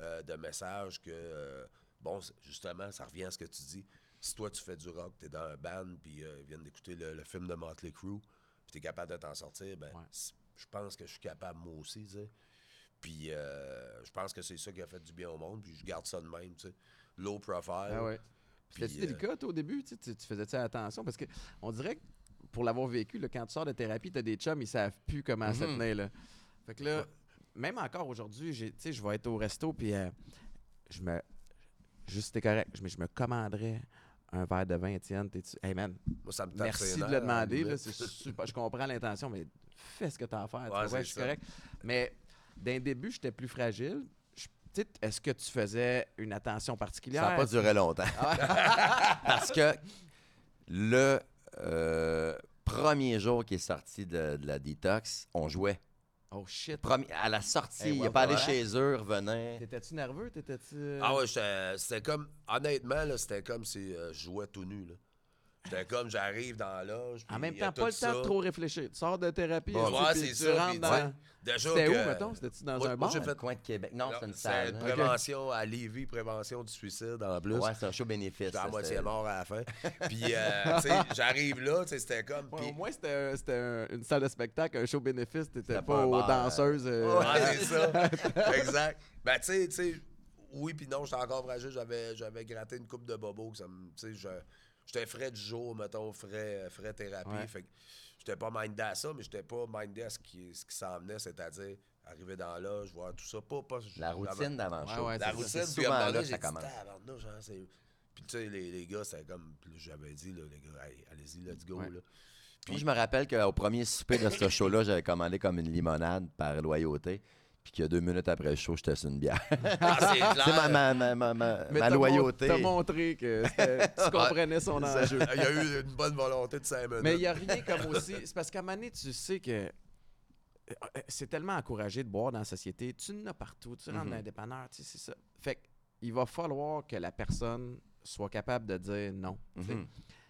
euh, de messages que, euh, bon, justement, ça revient à ce que tu dis. Si toi, tu fais du rock, t'es dans un band, puis euh, ils viennent d'écouter le, le film de Motley Crue, puis t'es capable de t'en sortir, ben, Ouais. je pense que je suis capable moi aussi, tu sais. Puis je pense que c'est ça qui a fait du bien au monde, puis je garde ça de même, tu sais. Low profile. Ah ouais. puis, C'était-tu euh, délicat, toi, au début? Tu, tu- tu faisais-tu attention? Parce que on dirait que pour l'avoir vécu, là, quand tu sors de thérapie, tu as des chums, ils savent plus comment se Mhm. tenir. Là. Fait que là, même encore aujourd'hui, j'ai- tu sais, je vais être au resto, puis euh, je me. Juste, c'était correct, je- mais je me commanderais un verre de vin, Étienne. T'es-tu- Hey man, ça me merci de le demander. là, super, je comprends l'intention, mais fais ce que tu as à faire. Ouais, c'est je suis correct. Mais d'un début, j'étais plus fragile. Est-ce que tu faisais une attention particulière? Ça n'a pas duré longtemps. *laughs* Parce que le euh, premier jour qui est sorti de, de la détox, on jouait. Oh shit. Premi- à la sortie, il ouais, n'est pas allé voilà. chez eux, revenait. T'étais-tu nerveux? T'étais-tu. euh, Ah ouais, j'étais- c'était comme, honnêtement, là, c'était comme si euh, je jouais tout nu. là. J'étais comme, j'arrive dans la loge. En même temps, pas le temps de trop réfléchir. Tu sors de thérapie, Ouais, est-ce que c'est tu ça, rentres puis, dans... ouais. C'était où, mettons? C'était-tu dans Moi- un moi, bar? j'ai fait- Coin de Québec. Non, c'est une C'est salle. une hein. prévention à Lévis, prévention du suicide en plus. Ouais, c'est un show bénéfice. J'étais à moitié mort à la fin. *laughs* Puis, euh, tu sais, j'arrive là, tu sais, c'était comme. Ouais, puis- au moins, c'était un- une salle de spectacle, un show bénéfice. T'étais C'était pas, aux bar, danseuses. euh, Ouais, c'est ça. *laughs* exact. Ben, tu sais, tu sais, oui, puis non, j'étais encore fragile. J'avais, j'avais gratté une coupe de bobo. que Ça me, tu sais, je- j'étais frais du jour, mettons, frais, frais thérapie. Ouais. Fait que j'étais pas mindé à ça, mais j'étais pas mindé à ce qui, ce qui s'en venait, c'est-à-dire arriver dans l'âge, voir tout ça. Pas, pas, La routine d'avant-show. Ouais, ouais, La c'est routine, C'est puis à un moment ça commence. hein, c'est- Puis tu sais, les, les gars, c'était comme, puis j'avais dit, là, les gars, Hey, allez-y, let's go. Ouais. Là. Moi, je me rappelle qu'au premier souper de ce show-là, j'avais commandé comme une limonade par loyauté. Puis que deux minutes après le show, j'étais sur une bière. *laughs* Ah, c'est ma, ma, ma, ma, ma- Mais ma t'as mon- loyauté. T'as montré que c'était- tu comprenais son enjeu. Il y a eu une bonne volonté de 5 minutes. Mais il n'y a rien comme aussi. *laughs* C'est parce qu'à un moment donné, tu sais que euh, euh, c'est tellement encouragé de boire dans la société. Tu en as partout. Tu rentres Mhm. dans un dépanneur, tu sais, c'est ça. Fait qu'il va falloir que la personne soit capable de dire non. tu sais. Mhm.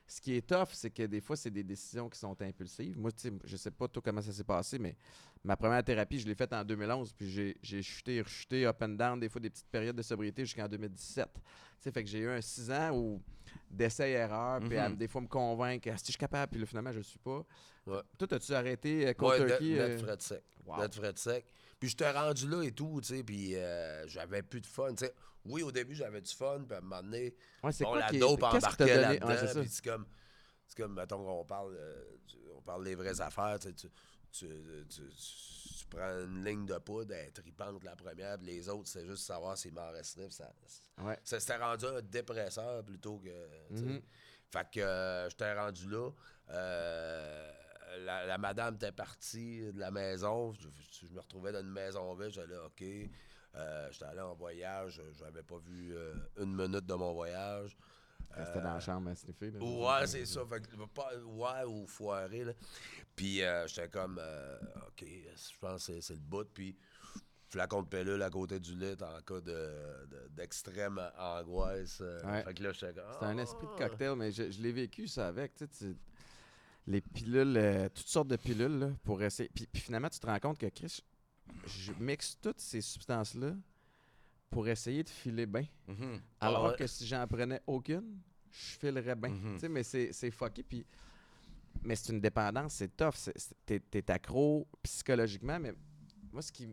Ce qui est tough, c'est que des fois, c'est des décisions qui sont impulsives. Moi, tu sais, je sais pas toi comment ça s'est passé, mais ma première thérapie, je l'ai faite en 2011, puis j'ai- chuté, rechuté, up and down, des fois des petites périodes de sobriété jusqu'en 2017. Tu sais, fait que j'ai eu un 6 ans où d'essais-erreurs, puis à Mhm. des fois me convaincre, Ah, si je suis capable, puis là, finalement, je le suis pas. Ouais. Toi, as-tu arrêté euh, cold Ouais, turkey? euh? frais de sec. Wow. Net frais de sec. Puis j'étais rendu là et tout, tu sais, puis euh, j'avais plus de fun. tu sais. Oui, au début, j'avais du fun, puis à un moment donné, Ouais, c'est bon, quoi la qui dope embarquait là-dedans, Ouais, c'est ça. puis c'est comme, c'est comme, mettons, on parle, euh, on parle des vraies affaires, tu, tu, tu, prends une ligne de poudre, elle est tripante la première, puis les autres, c'est juste savoir s'il m'en puis Ça, Ouais. ça s'était rendu un dépresseur plutôt que. Mhm. Fait que euh, j'étais rendu là. Euh, la, la madame était partie de la maison. Je, je me retrouvais dans une maison vide. J'allais, OK. Euh, j'étais allé en voyage. J'avais pas vu euh, une minute de mon voyage. Restait dans la chambre à sniffer. là. Ouais, c'est ça. Fait que, pas, ouais, ou foiré, là. Puis euh, j'étais comme, euh, OK, je pense que c'est- le bout. Puis flacon de pilule à côté du lit en cas de- de- d'extrême angoisse. euh, Ouais. Fait que là, j'étais comme, C'est un esprit de Ah! cocktail, mais je, je l'ai vécu ça avec. Tu sais, tu- les pilules, euh, toutes sortes de pilules là, pour essayer. Puis, puis finalement, tu te rends compte que Chris, je mixe toutes ces substances-là pour essayer de filer bien. Mhm. Alors ouais. que si j'en prenais aucune, je filerais bien. Mhm. Tu sais, mais c'est fucké. Puis, mais c'est une dépendance, c'est tough. T'es t'es accro psychologiquement, mais moi, ce qui.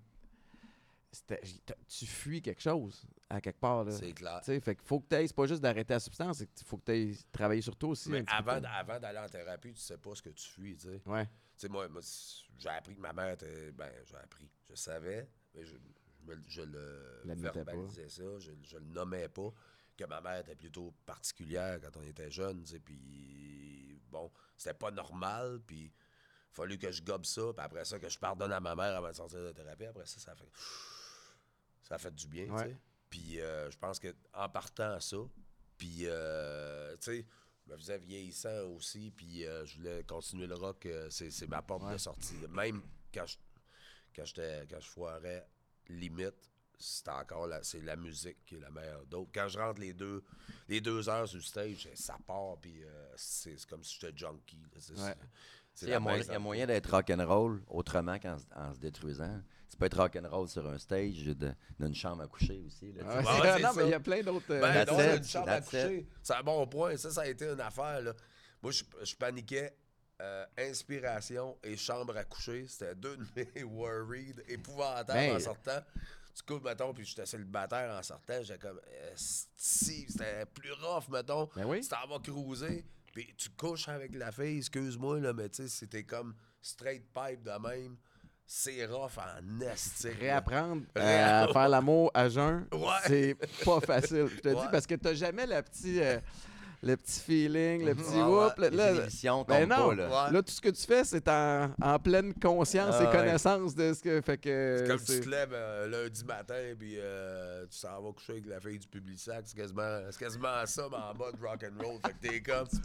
Tu fuis quelque chose à quelque part. C'est clair. Tu sais, fait qu'il faut que tu c'est pas juste d'arrêter la substance, c'est qu'il faut que tu ailles travailler sur toi aussi. Mais avant, avant d'aller en thérapie, tu sais pas ce que tu fuis, tu sais. Ouais. Tu sais, moi, moi, j'ai appris que ma mère était. Ben, j'ai appris. Je savais, mais je, je, me- je le pas. verbalisais ça, je, je le nommais pas. Que ma mère était plutôt particulière quand on était jeune, tu sais. Puis, bon, c'était pas normal, puis. fallu que je gobe ça, puis après ça, que je pardonne à ma mère avant de sortir de thérapie. Après ça, ça fait. Ça fait du bien, Ouais. tu sais. Puis, euh, je pense que en partant à ça, puis, euh, tu sais, me faisais vieillissant aussi, puis euh, je voulais continuer le rock. euh, c'est, c'est ma porte Ouais. de sortie. Même quand je, quand quand je foirais limite, c'est encore la, c'est la musique qui est la meilleure d'autres. Quand je rentre les deux, les deux heures sur le stage, ça part, puis euh, c'est, comme si j'étais junkie. là. C'est, Ouais. Il y a, moyen, d'être rock'n'roll autrement qu'en se- en se détruisant. Tu peux être rock'n'roll sur un stage de- d'une chambre à coucher aussi. là, c'est non, mais il y a plein d'autres. euh, Ben, non, une chambre à coucher. C'est un bon point. Ça, ça a été une affaire. Là. Moi, je, je paniquais. euh, inspiration et chambre à coucher, c'était deux de mes *laughs* worried épouvantables Ben, en sortant. Du coup, mettons, puis j'étais célibataire en sortant, j'étais comme, euh, si, c'était plus rough, mettons. Ben oui. T'en vas cruiser, puis tu couches avec la fille, excuse-moi, là, mais tu sais, c'était comme straight pipe de même. C'est rough en là. Réapprendre euh, à faire l'amour à jeun, Ouais. c'est pas facile. Je te dis parce que t'as jamais le petit, euh, le petit feeling, le petit Ouais, whoop. ouais. là, Les là, ben non. pas, là. Ouais. là, tout ce que tu fais, c'est en, en pleine conscience Ah et ouais. connaissance de ce que fait que. C'est comme tu te lèves euh, lundi matin puis euh, tu s'en vas coucher avec la fille du Publisac. C'est quasiment, c'est quasiment ça, mais en mode rock and roll. Fait que t'es comme. *laughs*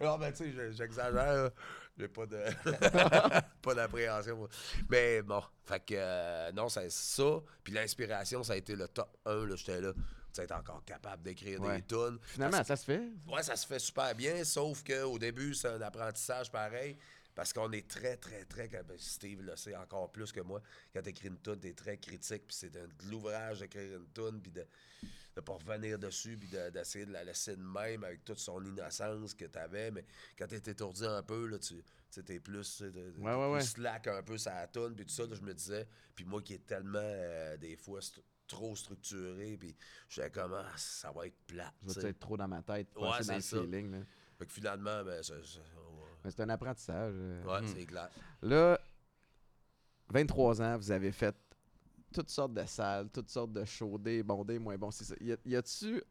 Non, mais tu sais, j'exagère. J'ai pas de. *laughs* pas d'appréhension. Mais bon, fait que euh, non, c'est ça. Puis l'inspiration, ça a été le top 1. Là, j'étais là. Tu être encore capable d'écrire Ouais. des tunes. Finalement, ça se fait. Ouais, ça se fait super bien, sauf qu'au début, c'est un apprentissage pareil. Parce qu'on est très, très, très. ben, Steve le sait encore plus que moi. Quand tu écris une toune, tu es très critique. Puis c'est de l'ouvrage d'écrire une toune. Puis de ne pas revenir dessus. Puis de- d'essayer de, la laisser de même avec toute son innocence que tu avais. Mais quand tu es étourdi un peu, là, tu es plus, t'es- t'es Ouais, ouais, plus ouais. slack un peu sa toune. Puis tout ça, là, je me disais. Puis moi qui est tellement, euh, des fois, trop structuré. Puis je suis comme, ah, ça va être plat. Je vais tu sais. être trop dans ma tête, Ouais, dans le ça. feeling. là. Fait que finalement, ben, ça- ça- c'est un apprentissage. euh. ouais, c'est clair. Là, 23 ans, vous avez fait toutes sortes de salles, toutes sortes de shows, des bons, des moins bons. c'est ça. Y a- y a-tu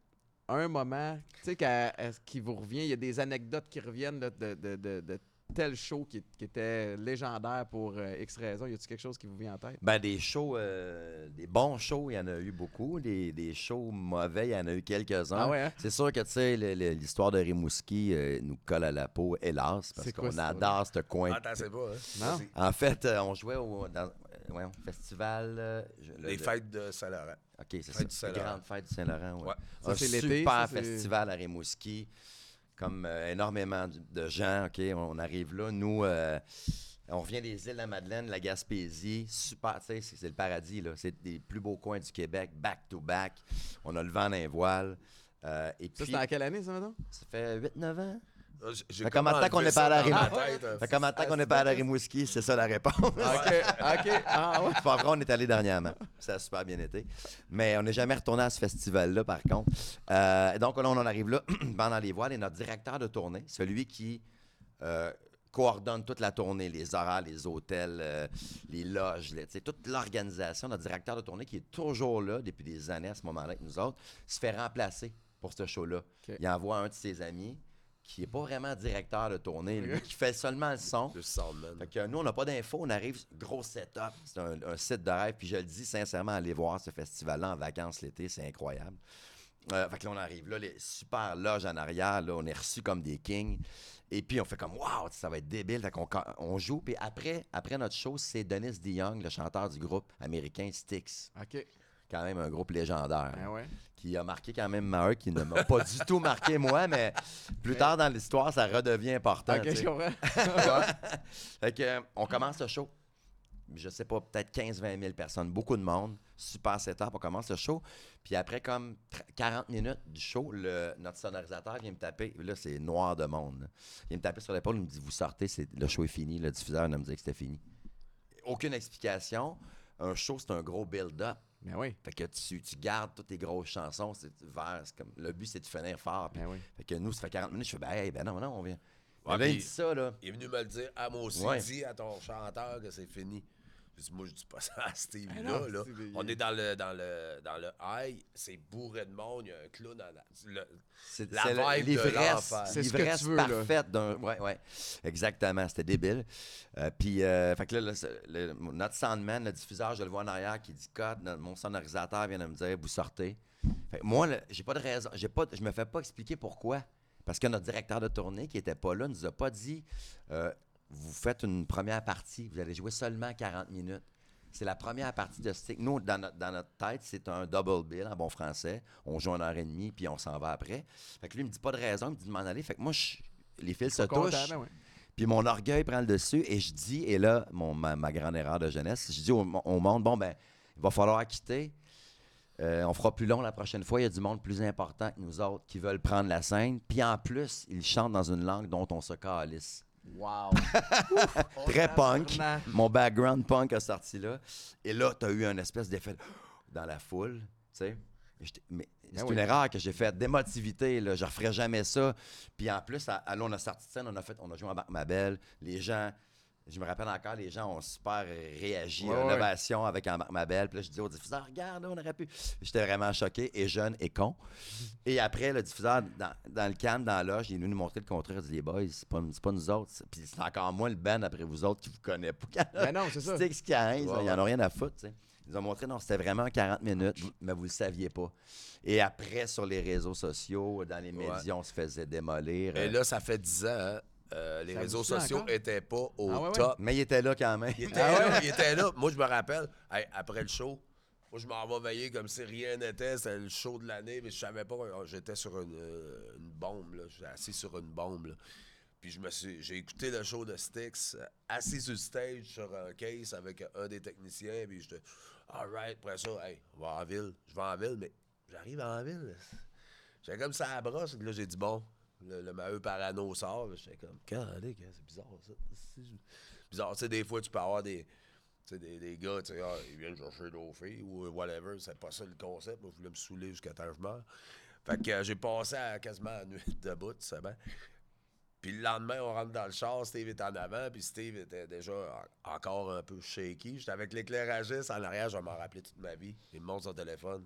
un moment, tu sais, qui vous revient, il y a des anecdotes qui reviennent là, de, de, de, de tel show qui, qui était légendaire pour euh, X raisons. Y a-tu quelque chose qui vous vient en tête? Ben, des shows, euh, des bons shows, il y en a eu beaucoup. Des, des shows mauvais, il y en a eu quelques-uns. Ah ouais, hein? C'est sûr que, tu sais, l'histoire de Rimouski euh, nous colle à la peau, hélas, parce qu'on adore ce coin. Attends, c'est pas, hein? Non? En fait, euh, on jouait au dans, festival. euh, je- le- Les le- fêtes de Saint-Laurent. OK, c'est ça. Grande fête du Saint-Laurent. Ouais. Ouais. Ça, Un c'est l'été, super festival à Rimouski. Comme euh, énormément de- gens, OK, on arrive là. Nous, euh, on revient des îles de la Madeleine, la Gaspésie. Super, tu sais, c'est c'est le paradis, là. C'est des plus beaux coins du Québec, back-to-back. On a le vent dans les voiles. Euh, et Ça, puis, c'était en quelle année, ça, maintenant? ça fait 8-9 ans. Ah, j'ai Fait comme qu'on enlevé est pas à ma Rimouski? euh, Fait qu'on n'est pas à Rimouski? C'est ça la réponse. OK, OK. Ah ouais. On est allé dernièrement. Ça a super bien été. Mais on n'est jamais retourné à ce festival-là, par contre. Euh, donc, là, on en arrive là, *clears throat* pendant les voiles, et notre directeur de tournée, celui qui euh, coordonne toute la tournée, les horaires, les hôtels, euh, les loges, les- toute l'organisation. Notre directeur de tournée, qui est toujours là depuis des années à ce moment-là avec nous autres, se fait remplacer pour ce show-là. Il envoie un de ses amis qui n'est pas vraiment directeur de tournée, lui, qui fait seulement le son. Le soundman. Fait que nous, on n'a pas d'infos, on arrive, gros setup, c'est un, un site de rêve, puis je le dis sincèrement, allez voir ce festival-là en vacances l'été, c'est incroyable. Euh, fait que là, on arrive là, les super loges en arrière, là, on est reçus comme des kings. Et puis, on fait comme, waouh, ça va être débile. Fait qu'on on joue. Puis après, après notre show, c'est Dennis DeYoung, le chanteur du groupe américain Styx. OK. Quand même un groupe légendaire. Ouais. Qui a marqué quand même Maheu, qui ne m'a pas du tout marqué *laughs* moi, mais plus tard dans l'histoire, ça redevient important. OK, je comprends. *laughs* Fait que, euh, on commence le show. Je sais pas, peut-être 15-20 000 personnes, beaucoup de monde. Super setup, on commence le show. Puis après, comme tr- 40 minutes du show, le- notre sonorisateur vient me taper. Là, c'est noir de monde. là. Il vient me taper sur l'épaule, il me dit Vous sortez, le show est fini. Le diffuseur ne me dit que c'était fini. Aucune explication. Un show, c'est un gros build-up. Ben oui. Fait que tu, tu gardes toutes tes grosses chansons. C'est vers, c'est comme, le but, c'est de finir fort. Puis- Ben oui. Fait que nous, ça fait 40 minutes. Je fais Ben, hey, ben non, non, on vient. Ouais, il dit ça, là. Il est venu me le dire. Ah, moi aussi, Ouais. dis à ton chanteur que c'est fini. Je dis, moi, je dis pas *laughs* ça à Steve Ah là, non, là. On est dans le, dans le, dans le high, c'est bourré de monde, il y a un clown dans la. le- C'est La c'est le- vibe. C'est ce que l'ivresse tu veux, là. parfaite d'un. Ouais, ouais. Exactement, c'était débile. Euh, puis, euh, fait que là, le- le- notre soundman, le diffuseur, je le vois en arrière qui dit code. Mon sonorisateur vient de me dire vous sortez. Fait que moi, j'ai pas de raison. J'ai pas, je me fais pas expliquer pourquoi. Parce que notre directeur de tournée, qui était pas là, nous a pas dit euh, vous faites une première partie, vous allez jouer seulement 40 minutes. C'est la première partie de Stick. Nous, dans notre, dans notre tête, c'est un double bill en bon français. On joue une heure et demie, puis on s'en va après. Fait que lui, il me dit pas de raison, il me dit de m'en aller. Fait que moi, je- les fils se touchent. ben ouais. Puis mon orgueil prend le dessus et je dis, et là, mon, ma, ma grande erreur de jeunesse, je dis au, au monde, bon, ben, il va falloir quitter. Euh, on fera plus long la prochaine fois. Il y a du monde plus important que nous autres qui veulent prendre la scène. Puis en plus, ils chantent dans une langue dont on se calisse. Wow. *laughs* Très punk. Mon background punk a sorti là. Et là, tu as eu un espèce d'effet *gasps* dans la foule. Tu sais. Mais c'est oui. une erreur que j'ai faite. D'émotivité, là. Je ne referais jamais ça. Puis en plus, à, à- là, on a sorti de scène, on a, fait, on a joué en Marc Mabel. Les gens, je me rappelle encore, les gens ont super réagi Ouais, à ouais. avec un Marc Mabel. Puis là, je dis au diffuseur, regarde, on aurait pu. J'étais vraiment choqué et jeune et con. Et après, le diffuseur, dans, dans le calme, dans la loge, il est venu nous montrer le contraire. Il dit, les boys, c'est pas, c'est pas nous autres. c'est- Puis c'est encore moins le band après vous autres qui vous connaissez pas. *laughs* Ben non, c'est ça. Sticks 15, Ouais, là, ils en ont rien à foutre. Ils ont montré, non, c'était vraiment 40 minutes, mais vous le saviez pas. Et après, sur les réseaux sociaux, dans les médias, on se faisait démolir. Et euh, là, ça fait 10 ans, hein, euh, les réseaux sociaux n'étaient pas au Ah ouais, ouais. top. mais il était là quand même. Il était là, il était là. Moi, je me rappelle, hey, après le show, moi, je m'en vais veiller comme si rien n'était. C'était le show de l'année, mais je savais pas. euh, J'étais sur une, euh, une bombe, là. J'étais assis sur une bombe, là. Puis je me suis, j'ai écouté le show de Styx, euh, assis sur le stage sur un case avec un des techniciens. Puis j'étais, alright, après ça, hey, on va en ville. Je vais en ville, mais j'arrive en ville. J'étais comme ça à la brosse. Là, j'ai dit, bon, le, Maheu Parano sort. J'étais comme, calique, c'est bizarre, ça. C'est bizarre. Tu sais, des fois, tu peux avoir des. Tu sais, des, des gars, tu sais, ah, ils viennent chercher nos ou whatever. C'est pas ça le concept. Moi, je voulais me saouler jusqu'à temps que je. Fait que euh, j'ai passé à quasiment la nuit *laughs* debout, tu sais bien. Puis le lendemain, on rentre dans le char, Steve est en avant, puis Steve était déjà en- encore un peu shaky. J'étais avec l'éclairagiste en arrière, je vais m'en rappeler toute ma vie. Il me montre son téléphone.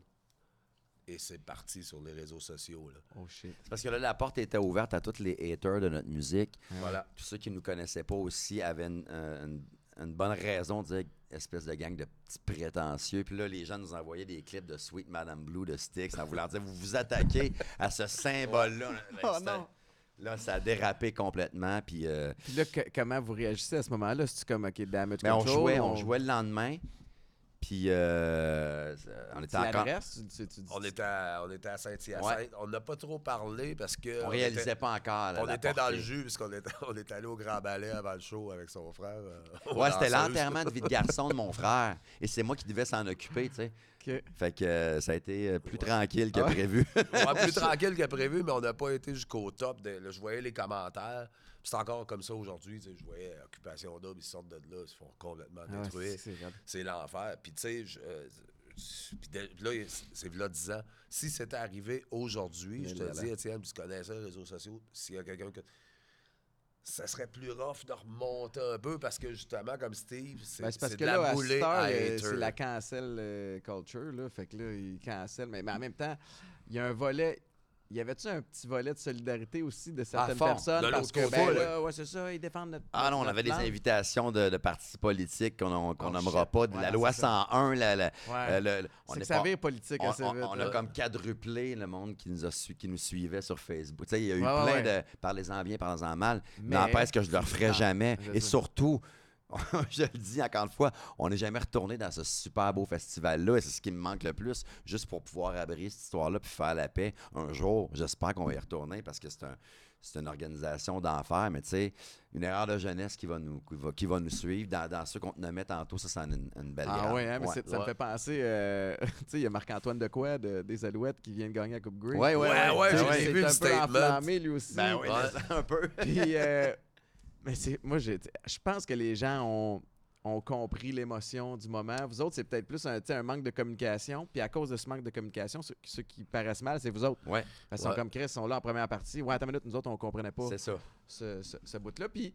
Et c'est parti sur les réseaux sociaux. Là. Oh shit. C'est parce que là, la porte était ouverte à tous les haters de notre musique. Voilà. Tous ceux qui ne nous connaissaient pas aussi avaient une, euh, une- une bonne raison de dire espèce de gang de petits prétentieux. Puis là, les gens nous envoyaient des clips de Sweet Madame Blue de Styx en voulant dire vous vous attaquez à ce symbole-là. *laughs* Oh non. Là, ça a dérapé complètement. Puis, euh, Puis là, que- comment vous réagissez à ce moment-là? C'est-tu comme, OK, damage mais on jouait, on jouait le lendemain. Puis euh, on était encore. l'adresses? Tu- tu- tu dis- On était à, on était à Saint-Hyacinthe. Ouais. On n'a pas trop parlé parce que. On réalisait était- pas encore. la- On la était dans le jus puisqu'on était, on est allé au Grand Ballet avant le show avec son frère. euh, Ouais, c'était l'enterrement de vie de garçon de mon frère. Et c'est moi qui devais s'en occuper, tu sais. OK. Fait que euh, ça a été euh, plus tranquille que ouais? prévu. Ouais, plus *laughs* tranquille que prévu, mais on n'a pas été jusqu'au top. de- là, je voyais les commentaires. C'est encore comme ça aujourd'hui. Je voyais Occupation Double, ils sortent de là, ils se font complètement Ah détruire. c'est- l'enfer. Puis tu sais, euh, de- là, c'est là 10 ans. Si c'était arrivé aujourd'hui, je te là dis, Étienne, tu connais ça, les réseaux sociaux, s'il y a quelqu'un que. ça serait plus rough de remonter un peu parce que justement, comme Steve, c'est Ben, parce c'est que de là, la à euh, c'est la cancel euh, culture, là. Fait que là, ils cancel. Mais, mais en même temps, il y a un volet. Y avait-tu un petit volet de solidarité aussi de certaines fond, personnes? de parce que, côté, ben, ouais. là, ouais, c'est ça, ils défendent notre. Ah non, on avait des invitations de, de partis politiques qu'on qu'on Oh, nommera shit. pas. De Ouais, la loi c'est ça. 101, la, la- Ouais. euh, le- le- on est politique on, assez on- vite. on a comme quadruplé le monde qui nous, a su- qui nous suivait sur Facebook. Tu sais, il y a eu plein de parlez-en bien, parlez-en mal, mais, n'empêche que je le referai Non, *laughs* jamais. Et surtout, *laughs* je le dis encore une fois, on n'est jamais retourné dans ce super beau festival-là et c'est ce qui me manque le plus, juste pour pouvoir abrier cette histoire-là puis faire la paix. Un jour, j'espère qu'on va y retourner parce que c'est un. C'est une organisation d'enfer, mais tu sais, une erreur de jeunesse qui va nous, qui va, qui va nous suivre. Dans, dans ceux qu'on te nommait tantôt, ça, c'est une, une belle Ah ouais, hein, mais Ouais. ça me fait penser, euh, *laughs* tu sais, il y a Marc-Antoine de quoi de, des Alouettes qui vient de gagner la Coupe Grey. Ouais, ouais, Ouais, ouais, Tu sais, j'ai vu le un peu statement. enflammé lui aussi. Ben oui, Ouais. *laughs* un peu. Puis, euh, mais c'est, moi, je pense que les gens ont, ont compris l'émotion du moment. Vous autres, c'est peut-être plus un, un manque de communication. Puis à cause de ce manque de communication, ceux, ceux qui paraissent mal, c'est vous autres. Ouais, Parce qu'ils sont comme Chris, ils sont là en première partie. Ouais, attends une minute, nous autres, on comprenait pas c'est ça. ce, ce- ce bout-là. Puis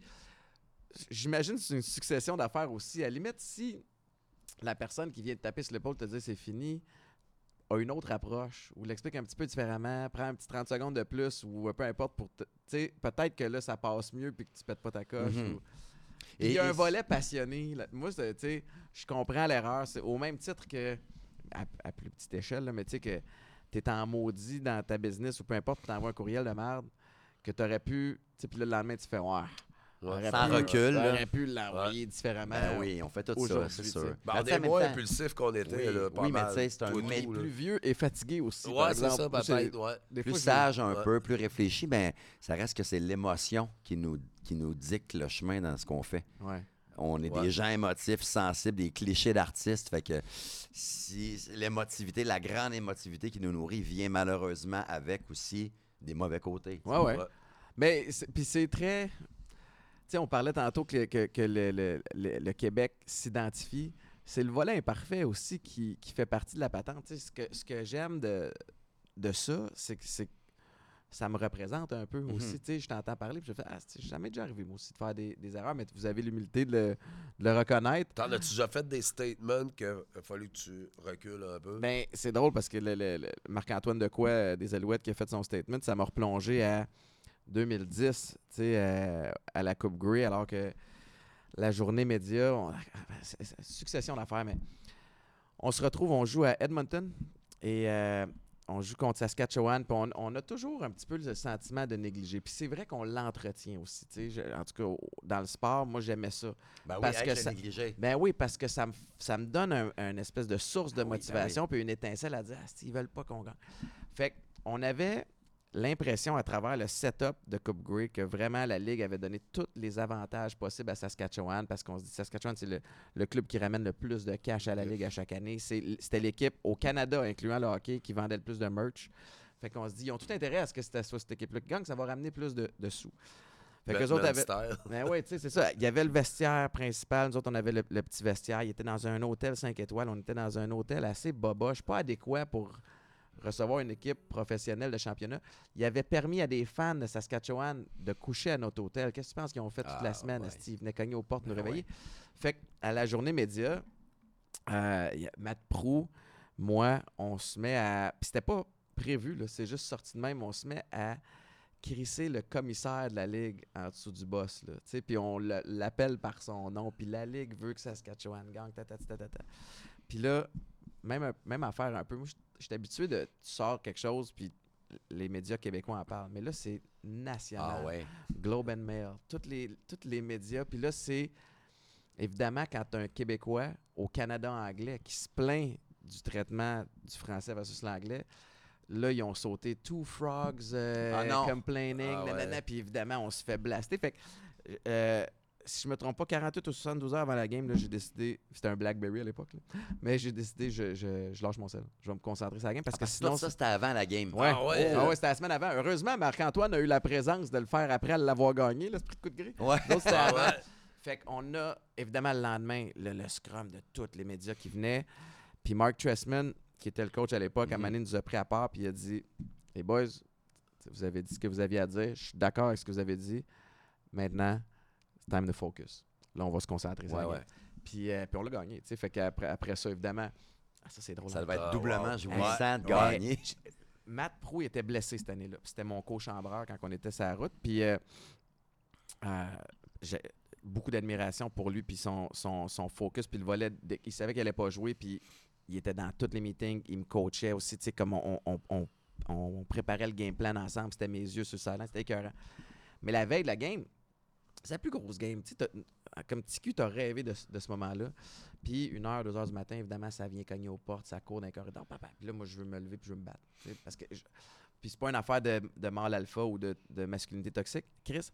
j'imagine que c'est une succession d'affaires aussi. À la limite, si la personne qui vient de taper sur l'épaule te dit c'est fini, a une autre approche ou l'explique un petit peu différemment, prend un petit 30 secondes de plus ou peu importe pour tu sais peut-être que là ça passe mieux puis que tu pètes pas ta coche Mhm. ou- il y a un et- volet passionné. là. Moi, tu sais, je comprends l'erreur. C'est au même titre que, à, à plus petite échelle, là, mais tu sais, que tu es en maudit dans ta business ou peu importe, tu t'envoies un courriel de merde que tu aurais pu, tu sais, puis le lendemain, tu fais, ouais. Ouais. aurait Sans pu- recul, là. Aurait pu l'envoyer différemment. Ben oui, on fait tout ça, c'est sûr. Ben, Mais on temps- impulsif qu'on était. Oui, là, pas oui, mais mal. tu sais, c'est un mais tout, là. Plus vieux et fatigué aussi. Ouais, c'est ça, peut-être. Ouais. plus sage un Ouais. peu, plus réfléchi, ben ça reste que c'est l'émotion qui nous, qui nous dicte le chemin dans ce qu'on fait. Ouais. On est Ouais. des gens émotifs, sensibles, des clichés d'artistes. Fait que si l'émotivité, la grande émotivité qui nous nourrit vient malheureusement avec aussi des mauvais côtés. Ouais, ouais. Ouais. Mais puis c'est très. Sais, on parlait tantôt que, que- que le, le- le- le Québec s'identifie. C'est le volet imparfait aussi qui, qui fait partie de la patente. Ce que, ce que j'aime de, de ça, c'est que ça me représente un peu Mhm. aussi. Tu sais, je t'entends parler, puis je fais Ah, c'est jamais déjà arrivé, moi aussi, de faire des, des erreurs, mais vous avez l'humilité de le, de le reconnaître. T'en as-tu déjà fait des statements qu'il a fallu que tu recules un peu? Ben, c'est drôle parce que le, le- le Marc-Antoine de quoi euh, des Alouettes qui a fait son statement, ça m'a replongé à 2010, tu sais, euh, à la Coupe Grey, alors que la journée média, on- c'est une succession d'affaires, mais on se retrouve, on joue à Edmonton et euh, on joue contre Saskatchewan, puis on, on a toujours un petit peu le sentiment de négliger. Puis c'est vrai qu'on l'entretient aussi, tu sais. En tout cas, dans le sport, moi, j'aimais ça. Ben oui, Parce hey, que ça-. Ben oui, parce que ça me, ça me donne un, un espèce de source de Ah oui, ben motivation puis une étincelle à dire ah, s'ils veulent pas qu'on gagne. Fait qu'on avait l'impression à travers le setup de Coupe Grey que vraiment la Ligue avait donné tous les avantages possibles à Saskatchewan parce qu'on se dit Saskatchewan, c'est le, le club qui ramène le plus de cash à la Ligue à chaque année. C'est- C'était l'équipe au Canada, incluant le hockey, qui vendait le plus de merch. Fait qu'on se dit, ils ont tout intérêt à ce que c'était soit cette équipe-là qui gagne, ça va ramener plus de, de sous. Fait que les autres Batman avaient, *laughs* ben oui, tu sais, c'est ça. Il y avait le vestiaire principal. Nous autres, on avait le, le petit vestiaire. Il était dans un hôtel 5 étoiles. On était dans un hôtel assez boboche, pas adéquat pour recevoir une équipe professionnelle de championnat. Il avait permis à des fans de Saskatchewan de coucher à notre hôtel. Qu'est-ce que tu penses qu'ils ont fait toute Ah, la semaine? ouais. Ils venaient cogner aux portes, nous Ah, réveiller? Fait qu'à la journée média, euh, Matt Prou, moi, on se met à. Puis c'était pas prévu, là, c'est juste sorti de même. On se met à crisser le commissaire de la Ligue en dessous du boss. Là, tu sais, puis on le- l'appelle par son nom. Puis la Ligue veut que Saskatchewan gagne. Puis là, même, même affaire un peu. Moi, je suis habitué de. Tu sors quelque chose, puis les médias québécois en parlent. Mais là, c'est national. Ah ouais. Globe and Mail, tous les, tous les médias. Puis là, c'est évidemment quand tu un Québécois au Canada anglais qui se plaint du traitement du français versus l'anglais. Là, ils ont sauté Two Frogs euh, Ah complaining, Ah nanana, puis évidemment, on se fait blaster. Fait que, euh, si je me trompe pas, 48 ou 72 heures avant la game, là, j'ai décidé, c'était un Blackberry à l'époque, là, mais j'ai décidé, je, je, je lâche mon sel. Je vais me concentrer sur la game parce que Parce que sinon, ça, c'était avant la game. Ouais. Ah ouais? Ah ouais, c'était la semaine avant. Heureusement, Marc-Antoine a eu la présence de le faire après l'avoir gagné, l'esprit de coup de gris. Ouais. C'était Ah avant. ouais. Fait qu'on a, évidemment, le lendemain, le, le scrum de tous les médias qui venaient. Puis Mark Tressman, qui était le coach à l'époque, à Mhm. Mané nous a pris à part, puis il a dit Les boys, vous avez dit ce que vous aviez à dire. Je suis d'accord avec ce que vous avez dit. maintenant, time to focus. Là, on va se concentrer sur Ouais, la ouais. game. Puis, euh, puis on l'a gagné. tu sais. Fait qu'après après ça, évidemment, ah, ça c'est drôle. Ça devait être Ah, doublement wow. jouissant de Ouais. gagner. Matt Prou il était blessé cette année-là. C'était mon co-chambreur quand on était sur la route. Puis euh, euh, j'ai beaucoup d'admiration pour lui, puis son, son, son focus, puis le volet. de- il savait qu'il allait pas jouer, puis il était dans tous les meetings. Il me coachait aussi, tu sais, comme on, on, on- on préparait le game plan ensemble. C'était mes yeux sur ça, c'était écœurant. Mais la veille de la game, c'est la plus grosse game. T'as- comme TQ, tu as rêvé de, ce- de ce moment-là. Puis une heure, deux heures du matin, évidemment, ça vient cogner aux portes, ça court dans les corridors. Papa. Puis là, moi, je veux me lever puis je veux me battre. Parce que je- Puis c'est pas une affaire de, de mâle alpha ou de, de masculinité toxique. Chris,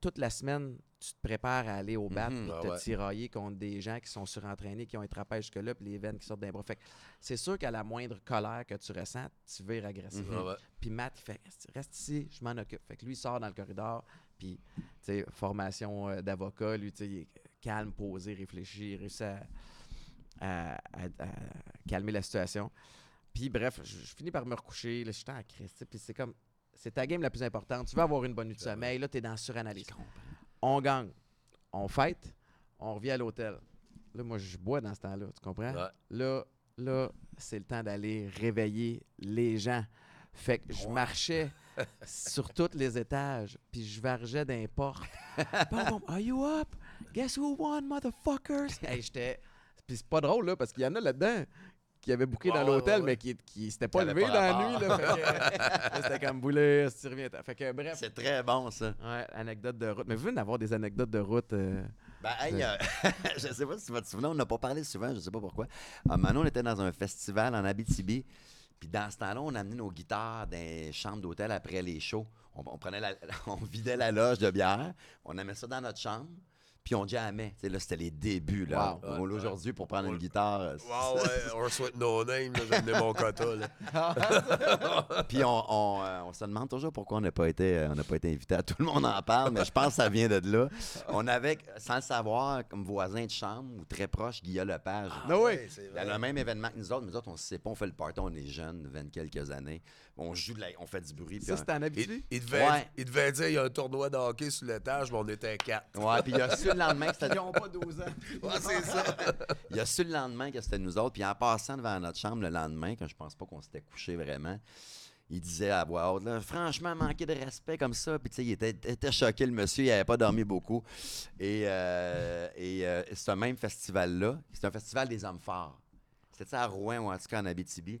toute la semaine, tu te prépares à aller au bat Mhm. puis Ah te ouais. tirailler contre des gens qui sont surentraînés, qui ont été rappelés jusque-là, puis les veines qui sortent d'un bras. Fait c'est sûr qu'à la moindre colère que tu ressens, tu vires agressif. Ouais, ouais. Puis Matt, il fait Reste- Reste ici, je m'en occupe. Fait que lui, il sort dans le corridor, puis, tu sais, formation euh, d'avocat, lui, tu sais, il est calme, posé, réfléchi, il réussit à, à- à- à calmer la situation. Puis, bref, je, je finis par me recoucher, là, je suis en crise, puis c'est comme, c'est ta game la plus importante. Tu veux avoir une bonne nuit de sommeil, là, tu es dans suranalyse. On gagne, on fête, on revient à l'hôtel. Là, moi, je bois dans ce temps-là, tu comprends? Ouais. Là, là, c'est le temps d'aller réveiller les gens. Fait que je marchais *laughs* sur tous les étages, puis je vargeais. Boum, *laughs* boum, Are you up? Guess who won, motherfuckers? *laughs* Hey, j'étais... Puis c'est pas drôle, là, parce qu'il y en a là-dedans qui avaient booké Ouais, dans ouais, l'hôtel, ouais, mais qui, qui s'étaient pas avaient dans la nuit. Là, c'était comme boulet, si tu reviens. Fait que bref, C'est très bon, ça. ouais, anecdote de route. Mais vous venez d'avoir des anecdotes de route. euh, Ben, hey, euh, je sais pas si tu vas te souvenir, on n'a pas parlé souvent, je sais pas pourquoi. À Manon, on était dans un festival en Abitibi. Puis dans ce temps-là, on amenait nos guitares dans les chambres d'hôtel après les shows. On, on prenait la- *laughs* on vidait la loge de bière, on amenait ça dans notre chambre, puis on jammait. Tu sais, là, c'était les débuts. Là. Wow. On- Ouais, Aujourd'hui, pour prendre On- une guitare. Wow, ouais, on souhaite no name, là, j'ai amené mon quota, là. *laughs* Puis on, on, euh, on se demande toujours pourquoi on n'a pas été euh, on n'a pas été invité à tout le monde en parle, mais je pense que ça vient de là. On avait, sans le savoir, comme voisin de chambre ou très proche, Guillaume Lepage. No way. Ouais, c'est Il y a vrai. le même événement que nous autres. Nous autres, on ne sait pas, on fait le party, on est jeunes, 20 quelques années. On joue, de la- on fait du bruit. Ça, c'était Il, Abitibi? il devait, Ouais. il devait dire il y a un tournoi de hockey sur l'étage, mais on était quatre. Ouais, puis il y a *laughs* le lendemain que c'était Ils n'ont pas 12 ans. *laughs* Ouais, c'est ça. Il y a su le lendemain que c'était nous autres. Puis en passant devant notre chambre le lendemain, quand je pense pas qu'on s'était couché vraiment, il disait à voix haute, là, franchement, manquer de respect comme ça. Puis tu sais, il était, était choqué, le monsieur, il avait pas dormi beaucoup. Et, euh, et euh, ce même festival-là, c'est un festival des hommes forts. C'était à Rouen ou en tout cas en Abitibi.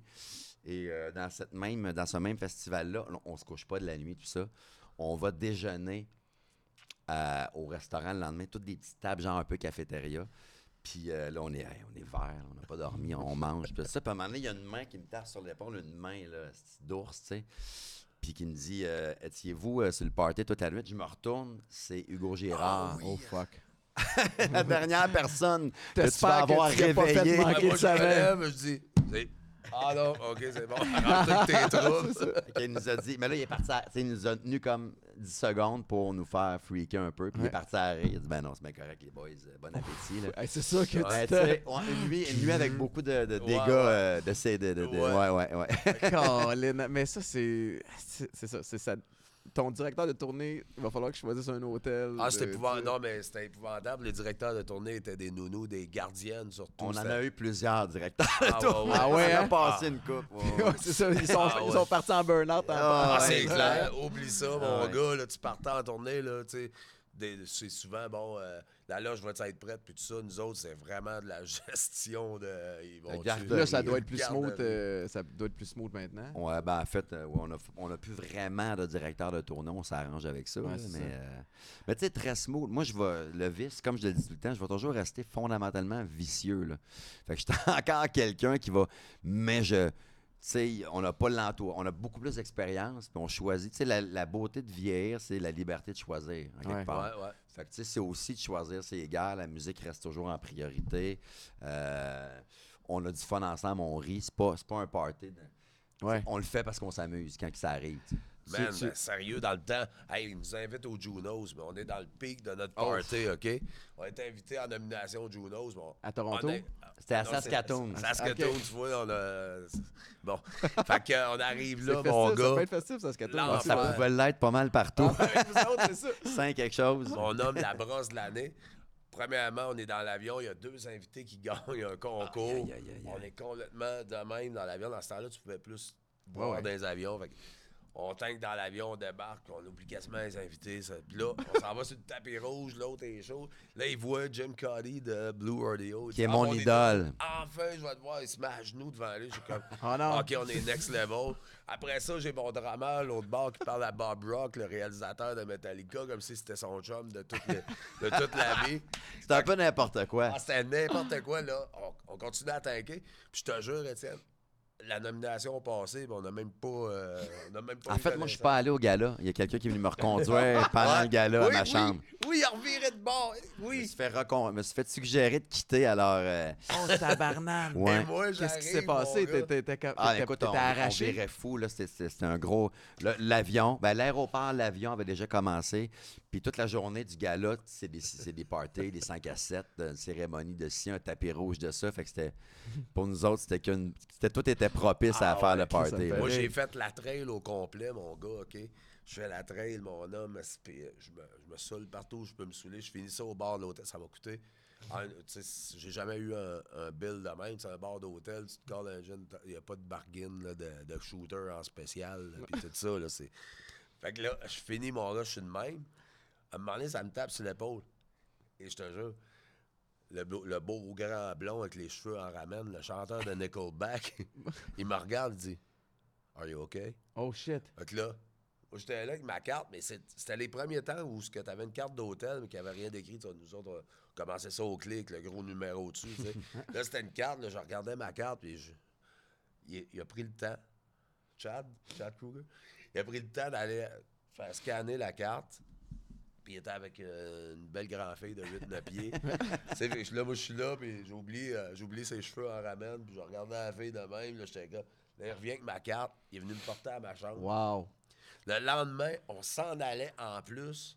Et euh, dans, cette même, dans ce même festival-là, on, on se couche pas de la nuit, tout ça. On va déjeuner euh, au restaurant le lendemain, toutes des petites tables, genre un peu cafétéria. Puis euh, là, on est, hey, on est vert, on n'a pas dormi, on mange. Puis ça, puis à un moment donné, il y a une main qui me tape sur l'épaule, une main là, c'est d'ours, tu sais. Puis qui me dit euh, Étiez-vous euh, sur le party tout à l'heure Je me retourne, c'est Hugo Gérard. Oh fuck. *laughs* La dernière personne que tu vas avoir pas fait manquer Ah, de moi, je me lève, je dis Ah non, ok, c'est bon. *laughs* Tes troubles. Qu'il nous a dit, mais là, il est parti, à- tu sais, il nous a tenu comme 10 secondes pour nous faire freaker un peu. Puis il est parti à rire. Il a dit, ben non, c'est bien correct, les boys, euh, bon appétit. Là. Hey, c'est ça que Ouais, tu tu sais, ouais, une, nuit, une nuit avec beaucoup de, dégâts ouais. euh, de ces. De, de- de- ouais, Ouais. ouais, ouais. t'es. *laughs* Colin, Mais ça, c'est. C'est c'est ça. C'est ça. Ton directeur de tournée, il va falloir que je choisisse un hôtel. Ah, c'était de- épouvantable. Non, mais c'était épouvantable. Les directeurs de tournée étaient des nounous, des gardiennes surtout. On en a eu plusieurs directeurs. Ah, ouais, ouais. Ah ouais, On a hein? passé une coupe. *laughs* ouais, c'est ça. Ils sont, Ah, ils sont partis en burn-out. en Ah, Ah, c'est clair. Oublie ça, mon Ah, ouais. gars. Là, tu partais en tournée, là, tu sais. C'est souvent, bon, euh, la loge va être prête, puis tout ça. Nous autres, c'est vraiment de la *laughs* gestion de. Ils vont La garderie. Là, ça doit être plus Garderie. smooth. euh, ça doit être plus smooth maintenant. Ouais, ben en fait, euh, ouais, on a, on a plus vraiment de directeur de tournée, on s'arrange avec ça. Ouais, mais ça. euh, mais tu sais, très smooth. Moi, je vais, le vice, comme je le dis tout le temps, je vais toujours rester fondamentalement vicieux. Là. Fait que je suis *laughs* encore quelqu'un qui va. Mais je. Tu sais, on n'a pas l'entour. On a beaucoup plus d'expérience, puis on choisit. Tu sais, la, la beauté de vieillir, c'est la liberté de choisir, en quelque Ouais. part. Ouais, ouais. Fait que, tu sais, c'est aussi de choisir ses gars. La musique reste toujours en priorité. Euh, on a du fun ensemble, on rit. C'est pas, c'est pas un party. de- Ouais. On le fait parce qu'on s'amuse quand que ça arrive. Man, ben, sérieux, dans le temps, hey, ils nous invitent au Junos, mais on est dans le pic de notre Oh. party, OK? On a été invités en nomination au Junos. mais on- À Toronto? on est- C'était à Non, c'est- Saskatoon. Saskatoon, tu vois, on a... Bon, *laughs* fait qu'on arrive là, festif, mon ça peut gars. être festif, ça, que Là, Ça Ouais. pouvait l'être pas mal partout. Ça. *laughs* Cinq quelque chose. On nomme la brosse de l'année. Premièrement, on est dans l'avion, il y a deux invités qui *laughs* gagnent un concours. Aïe, aïe, aïe. On est complètement de même dans l'avion. Dans ce temps-là, tu pouvais plus boire Ouais, ouais. dans les avions. Fait que on tank dans l'avion, on débarque, on oublie quasiment les invités. ça. Puis là, on s'en va sur le tapis rouge, l'autre est chaud. Là, il voit Jim Cuddy de Blue Rodeo. Il Qui est Ah, mon on idole. Enfin, je vais te voir, il se met à genoux devant lui. Je suis comme, Oh *laughs* non. OK, on est next level. Après ça, j'ai mon drama, l'autre bord, qui parle à Bob Rock, le réalisateur de Metallica, comme si c'était son chum de toute, le- de toute la vie. C'est un peu n'importe quoi. Ah, c'était n'importe quoi, là. On, on continue à tanker. Puis je te jure, Étienne, la nomination passée, mais on n'a même pas. euh, on a même pas En fait, moi, je suis pas allé au gala. Il y a quelqu'un qui est venu me reconduire *laughs* pendant le gala oui, à ma oui, chambre. Oui, il a reviré de bord. Je me Oui. suis fait, recon- me suis fait suggérer de quitter alors. euh, Oh, tabarnane. Ouais. Qu'est-ce qui s'est passé? T'étais Ah, écoute, on, on arraché? virait fou. là. C'était- un gros. L'avion, ben, l'aéroport, l'avion avait déjà commencé. Puis toute la journée du gala, c'est des, c'est des parties, des 5 à 7, une cérémonie de ci, un tapis rouge de ça. Fait que c'était. Pour nous autres, c'était qu'une. c'était- Tout était propice à Ah faire ouais, le party. fait là. Moi, j'ai fait la trail au complet, mon gars, OK? Je fais la trail, mon homme, euh, je me, je me saoule partout où je peux me saouler. Je finis ça au bar de l'hôtel. Ça m'a coûté. ah, J'ai jamais eu un, un bill de même. C'est un bar d'hôtel, tu te colles un jeune. Il n'y a pas de bargain là, de, de shooter en spécial, là, puis tout ça. Là, c'est... Fait que là, je finis mon gars, je suis de même. À un moment donné, ça me tape sur l'épaule. Et je te jure, le, beau- le beau grand blond avec les cheveux en ramène, le chanteur de Nickelback, *laughs* il me regarde et dit Are you okay? Oh shit. Fait que là, moi, j'étais là avec ma carte, mais c'était les premiers temps où tu avais une carte d'hôtel, mais qu'il n'y avait rien d'écrit. Nous autres, on commençait ça au clic, le gros numéro dessus. *laughs* là, c'était une carte, là, je regardais ma carte, puis je- il, il a pris le temps. Chad, Chad Kruger, il a pris le temps d'aller faire scanner la carte. Puis il était avec euh, une belle grande fille de 8-9 pieds. *laughs* Tu sais, fait là, moi, je suis là, puis j'ai oublié, euh, j'ai oublié ses cheveux en ramène, puis je regardais la fille de même. Là, j'étais là. Là, il revient avec ma carte. Il est venu me porter à ma chambre. Wow. Le lendemain, on s'en allait en plus.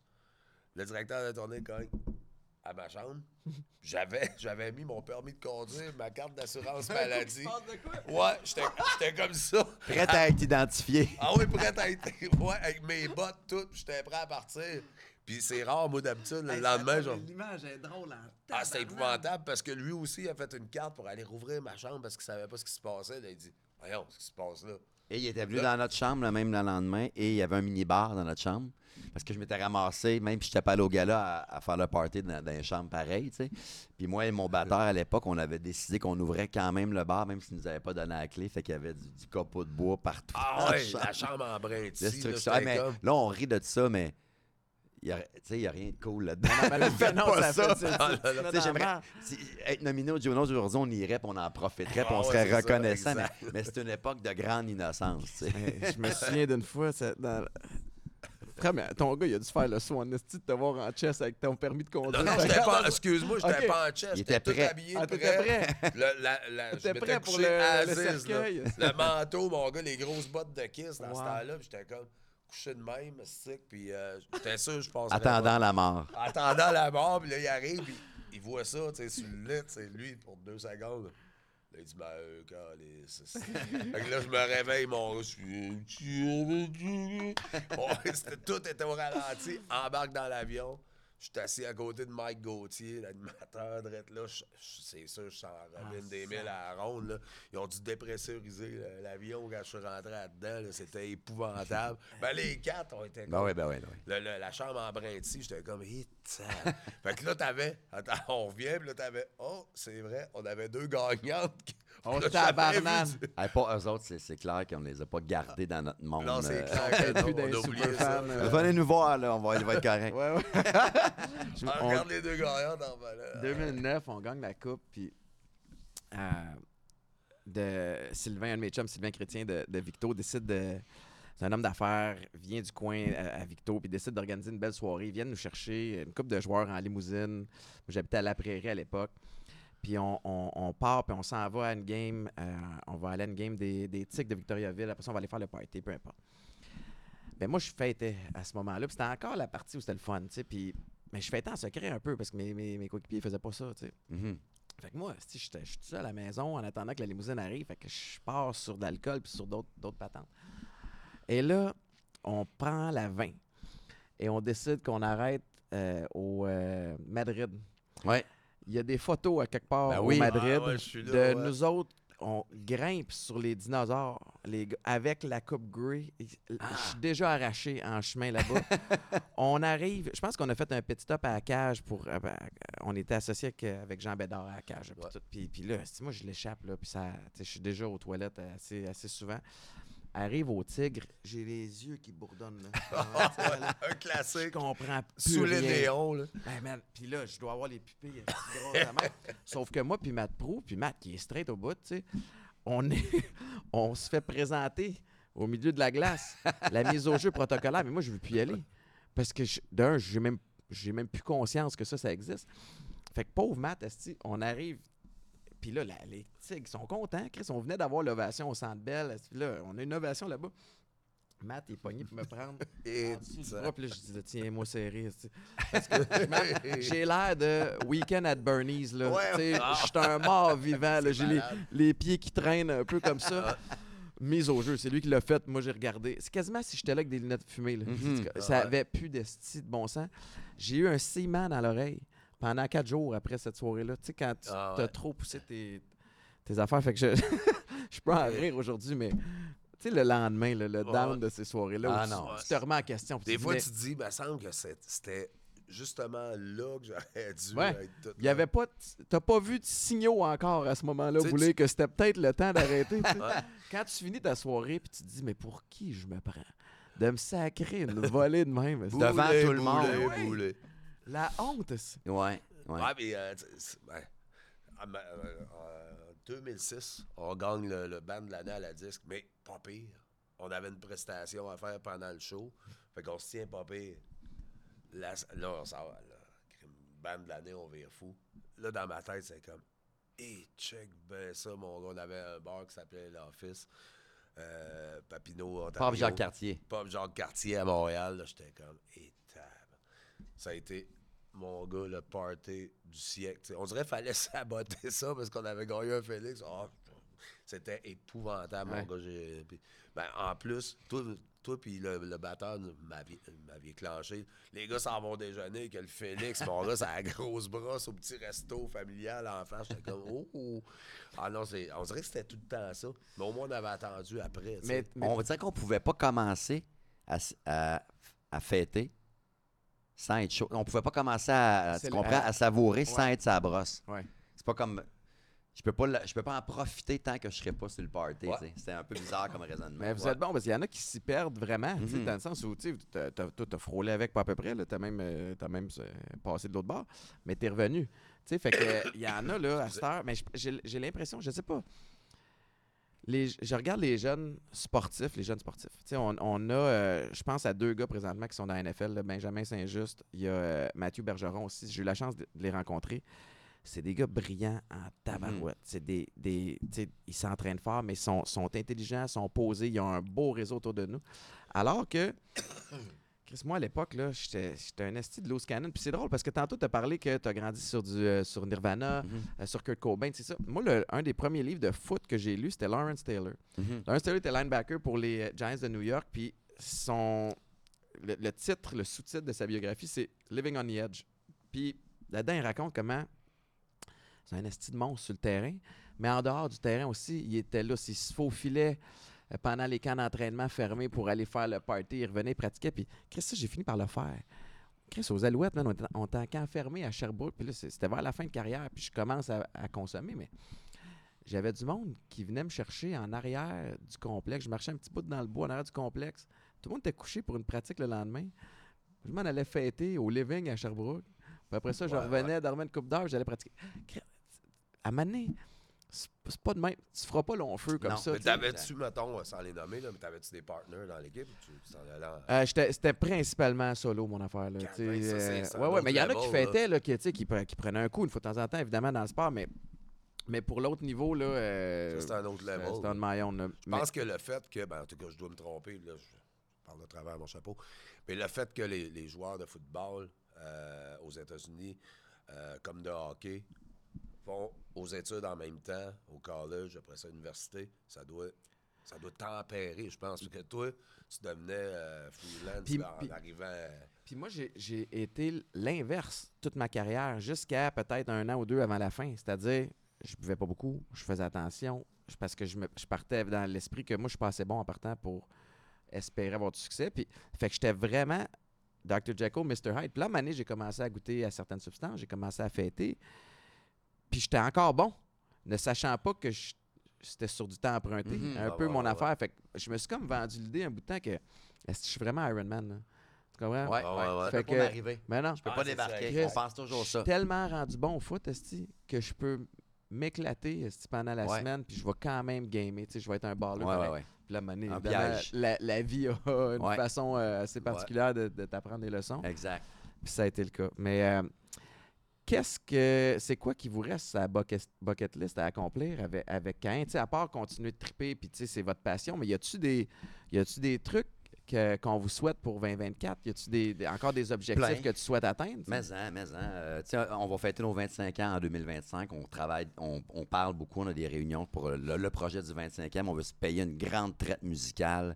Le directeur de tournée cogne à ma chambre. J'avais, *laughs* j'avais mis mon permis de conduire, ma carte d'assurance *laughs* maladie. Ouais, j'étais, j'étais comme ça. Prêt à être identifié. Ah oui, prêt à être. Ouais, avec mes bottes toutes, puis j'étais prêt à partir. Puis c'est rare, moi, d'habitude, le lendemain, genre. L'image est drôle. hein. Ah, c'était épouvantable parce que lui aussi a fait une carte pour aller rouvrir ma chambre parce qu'il savait pas ce qui se passait. Là, il dit Voyons, ce qui se passe là. Et il était venu Là- dans notre chambre le même le lendemain et il y avait un mini-bar dans notre chambre. Parce que je m'étais ramassé, même si je n'étais pas allé au gala, à, à faire le party dans, dans une chambre pareille, tu sais. Puis moi et mon batteur, à l'époque, on avait décidé qu'on ouvrait quand même le bar, même s'ils ne nous avaient pas donné la clé. Fait qu'il y avait du, du copeau de bois partout. Ah la ouais, chambre. la chambre en brin. Destruction. Là, Ah, c'était mais comme- là, on rit de ça, mais il n'y a, tu sais, il y a rien de cool là-dedans. *laughs* Faites non, pas ça ça. Ah, j'aimerais- si- être nominé au Juno aujourd'hui, on irait, on en profiterait, puis Ah on ouais, serait c'est ça, reconnaissant. mais mais c'est une époque de grande innocence. Je me souviens d'une fois, c'est dans... Frère, mais ton gars, il a dû faire le soin esti de te voir en chess avec ton permis de conduire? Non, non, j'étais pas. Excuse-moi, j'étais Ok. pas en chest. Il J'étais était tout prêt. habillé. Ah, t'étais prêt? Le, la, la, je T'étais m'étais prêt pour le- le Aziz, là. cercueil. Le manteau, mon gars, les grosses bottes de kiss dans Wow. ce temps-là. J'étais comme couché de même, stick. Puis euh, j'étais sûr, je pense. Attendant la mort. Attendant la mort, puis là, il arrive, puis il voit ça, tu sais, sur le lit, c'est lui, pour deux secondes. là. Il dit, ben, euh, c'est- *laughs* Fait que là, je me réveille, mon *laughs* c'était- tout était au ralenti, embarque dans l'avion. Je suis assis à côté de Mike Gauthier, l'animateur, drette là. C'est sûr, je s'en ramène des mille à la ronde. Là. Ils ont dû dépressuriser l'avion quand je suis rentré là-dedans. là. C'était épouvantable. *laughs* ben, les quatre ont été Ben oui, ben oui, ben oui. le- le- la chambre en j'étais comme, hit. fait que là, t'avais, attends, on revient, puis là, t'avais, oh, c'est vrai, on avait deux gagnantes. Oh, vu. Hey, pas eux autres, c'est- clair qu'on les a pas gardés dans notre monde. Non, c'est euh. clair *laughs* on d'un a oublié ça. superfan, euh, Venez nous voir, là, on va, il va être correct. Ouais, ouais. *laughs* Je- on- regarde les deux gagnantes en bas 2009, on gagne la coupe, puis euh, de Sylvain, un de mes chums, Sylvain Chrétien de, de Victo, décide de. C'est un homme d'affaires, vient du coin à, à Victo, puis décide d'organiser une belle soirée. Ils viennent nous chercher une couple de joueurs en limousine. Moi, J'habitais à La Prairie à l'époque. Puis on, on- on part, puis on s'en va à une game. euh, on va aller à une game des, des Tics de Victoriaville. Après ça, on va aller faire le party, peu importe. Ben moi, je fêtais à ce moment-là. Puis c'était encore la partie où c'était le fun, tu sais. Puis, mais je fêtais en secret un peu parce que mes, mes, mes coéquipiers faisaient pas ça, tu sais. Mhm. Fait que moi, je suis tout seul à la maison en attendant que la limousine arrive. Fait que je pars sur de l'alcool puis sur d'autres d'autres patentes. Et là, on prend la 20 et on décide qu'on arrête euh, au euh, Madrid. Ouais. Il y a des photos à quelque part Ben au oui. Madrid Ah ouais, je suis là, de ouais. nous autres. On grimpe sur les dinosaures les gars, avec la coupe Grey. Et- Ah. Je suis déjà arraché en chemin là-bas. *laughs* on arrive, je pense qu'on a fait un petit stop à la cage pour. euh, ben, on était associé avec, avec Jean Bédard à la cage. puis Ouais. Puis, puis là, moi je l'échappe, là, puis ça, je suis déjà aux toilettes assez, assez souvent. Arrive au tigre, j'ai les yeux qui bourdonnent. là. *laughs* Ah, là, Un je classique. comprends plus Sous les néons, là. Ben, man, puis là, je dois avoir les pupilles euh. *laughs* Sauf que moi, puis Matt Prou, puis Matt qui est straight au bout, tu sais, on, est, *laughs* on se fait présenter au milieu de la glace la mise au jeu protocolaire, mais moi, je veux plus y aller. Parce que, je- d'un, j'ai même, j'ai même plus conscience que ça, ça existe. Fait que pauvre Matt, on arrive, puis là, la- les tigres sont contents. Chris, on venait d'avoir l'ovation au Centre Bell. Là, on a une ovation là-bas. Matt est pogné pour me prendre *laughs* Et bras, puis là, je disais, tiens-moi serré. esti. Parce que j'ai l'air de Weekend at Bernie's. Là. Ouais, ouais. Je suis un mort vivant. J'ai les, les pieds qui traînent un peu comme ça. Mise au jeu. C'est lui qui l'a fait. Moi, j'ai regardé. C'est quasiment si j'étais là avec des lunettes fumées. Là. Mhm. Ça Ah avait plus d'esti de bon sens. J'ai eu un ciment dans l'oreille pendant quatre jours après cette soirée-là. Tu sais, quand tu Ah as trop poussé tes, tes affaires. Fait que je, *laughs* je peux en rire aujourd'hui, mais tu sais, le lendemain, le Ouais. down de ces soirées-là, Ah tu- tu, te remets en question. tu Des fois, tu te dis, il me semble que c'était justement là que j'aurais dû Ouais. être tout Il y avait pas. T'as pas vu de signaux encore à ce moment-là, tu- que c'était peut-être le temps d'arrêter. Quand tu finis ta soirée, puis tu te dis, mais pour qui je me prends? De me sacrer une volée de même. Devant Boulet, tout le monde. boulet, boulet. La honte. c'est- Ouais. Ouais. Ouais, mais euh, ben, en ma- euh, en 2006, on gagne le, le band de l'année à la disque, mais pas pire. On avait une prestation à faire pendant le show, fait qu'on se tient pas pire. Là, on s'en va, là. Band de l'année, on vire fou. Là, dans ma tête, c'est comme, hé, check ben ça, mon gars. On avait un bar qui s'appelait L'Office. Euh, Papineau, Ontario. Pape Jacques Cartier. Pop Jacques Cartier à Montréal, là, j'étais comme, et Ça a été, mon gars, le party du siècle. T'sais, on dirait qu'il fallait *laughs* saboter ça parce qu'on avait gagné un Félix. Ah, c'était épouvantable, Ouais. mon gars. Puis, ben, en plus, toi, toi puis le, le batteur m'aviez clenché. Les gars s'en vont déjeuner que le Félix, mon gars, a la *laughs* grosse brosse au petit resto familial en face. J'étais comme, oh, *laughs* oh. Ah non, c'est- on dirait que c'était tout le temps ça. Mais au moins, on avait attendu après. t'sais. Mais, mais- On dirait qu'on pouvait pas commencer à, à- à fêter sans être chaud. On pouvait pas commencer à, tu comprends, à- savourer sans être sa brosse. Ouais. C'est pas comme. Je peux pas, je peux pas en profiter tant que je serais pas sur le party. Ouais. C'était un peu bizarre comme raisonnement. Mais vous êtes bon parce qu'il y en a qui s'y perdent vraiment, sais, Mhm. dans le sens où tu t'as frôlé avec pas à peu près, tu as même, euh, t'as même euh, passé de l'autre bord, mais t'es revenu. Tu sais, fait que il y en a là *coughs* à cette heure, mais j'ai l'impression, je sais pas. Les, je regarde les jeunes sportifs, les jeunes sportifs. Tu sais, on, on a, euh, je pense à deux gars présentement qui sont dans la NFL, là, Benjamin Saint-Just, il y a euh, Mathieu Bergeron aussi. J'ai eu la chance de, de les rencontrer. C'est des gars brillants en tabarouette. C'est des, des, ils s'entraînent fort, mais ils sont, sont intelligents, sont posés, ils ont un beau réseau autour de nous. Alors que, Chris, moi, à l'époque, là, j'étais j'étais un esti de loose cannon. Puis c'est drôle parce que tantôt, tu as parlé que tu as grandi sur, du, euh, sur Nirvana, Mhm. euh, sur Kurt Cobain, c'est ça. Moi, le- un des premiers livres de foot que j'ai lu, c'était Lawrence Taylor. Mhm. Lawrence Taylor était linebacker pour les euh, Giants de New York. Puis son, le, le titre, le sous-titre de sa biographie, c'est Living on the Edge. Puis là-dedans, il raconte comment c'est un esti de monstre sur le terrain, mais en dehors du terrain aussi, il était là. Il se faufilait pendant les camps d'entraînement fermés pour aller faire le party. Il revenait, il pratiquait. Puis, Chris, j'ai fini par le faire. Chris, aux Alouettes, man, on était, en camp fermé à Sherbrooke. Puis là, c'était vers la fin de carrière. Puis je commence à, à consommer, mais j'avais du monde qui venait me chercher en arrière du complexe. Je marchais un petit bout dans le bois en arrière du complexe. Tout le monde était couché pour une pratique le lendemain. Je m'en allais fêter au living à Sherbrooke. Puis après ça, je Ouais, revenais, dormais une coupe d'heure, j'allais pratiquer. À Mané, c'est pas de même. Tu feras pas long feu comme Non, ça. Mais t'avais-tu, mettons, sans les nommer, là, mais t'avais-tu des partners dans l'équipe ou tu tu t'en allais en- Euh, C'était principalement solo, mon affaire. Là, ça, c'est- euh, un ouais, ouais, mais il y en a qui fêtaient, là, qui, qui, pre- qui prenaient un coup une fois de temps en temps, évidemment, dans le sport, mais, mais pour l'autre niveau, là, euh, Ça, c'est un autre level. c'était on my own, là. Je Mais- pense que le fait que, ben, en tout cas, je dois me tromper, là, je parle de travers mon chapeau. Mais le fait que les, les joueurs de football euh, aux États-Unis, euh, comme de hockey, aux études en même temps, au college, après ça, à l'université, ça doit, ça doit tempérer, je pense. Parce que toi, tu devenais euh, freelance Puis- en puis- arrivant. Puis moi, j'ai- été l'inverse toute ma carrière, jusqu'à peut-être un an ou deux avant la fin. C'est-à-dire, je buvais pas beaucoup, je faisais attention, parce que je, me- je partais dans l'esprit que moi, je suis pas assez bon en partant pour espérer avoir du succès. Puis, fait que j'étais vraiment Dr. Jekyll, Mr. Hyde. Puis là, à j'ai commencé à goûter à certaines substances, j'ai commencé à fêter. Puis j'étais encore bon, ne sachant pas que je- c'était sur du temps emprunté, Mhm. un Ah peu ouais, mon ouais, affaire. Fait que je me suis comme vendu l'idée un bout de temps que est-ce que je suis vraiment Iron Man. Là? Tu comprends? Ouais, ouais, ouais, Fait que- m'arriver. Mais non. Je peux Ah, pas débarquer. On pense toujours Je ça. suis tellement rendu bon au foot, esti, que je peux m'éclater pendant la Ouais. semaine, puis je vais quand même gamer. tu sais, Je vais être un baller. Ouais, ouais, ouais. Puis évidemment, piège. La, la vie a une Ouais. façon euh, assez particulière de, de t'apprendre des leçons. Exact. Puis ça a été le cas. Mais euh, qu'est-ce que c'est quoi qui vous reste à bucket, list à accomplir avec, avec sais, à part continuer de triper, puis c'est votre passion, mais y a-tu des, y a-tu des trucs que- qu'on vous souhaite pour 2024? Y a-tu des, des- encore des objectifs Plein. que tu souhaites atteindre? Mais hein, mais hein. Euh, on va fêter nos 25 ans en 2025. On travaille, on, on parle beaucoup, on a des réunions pour le, le projet du 25e. On veut se payer une grande traite musicale,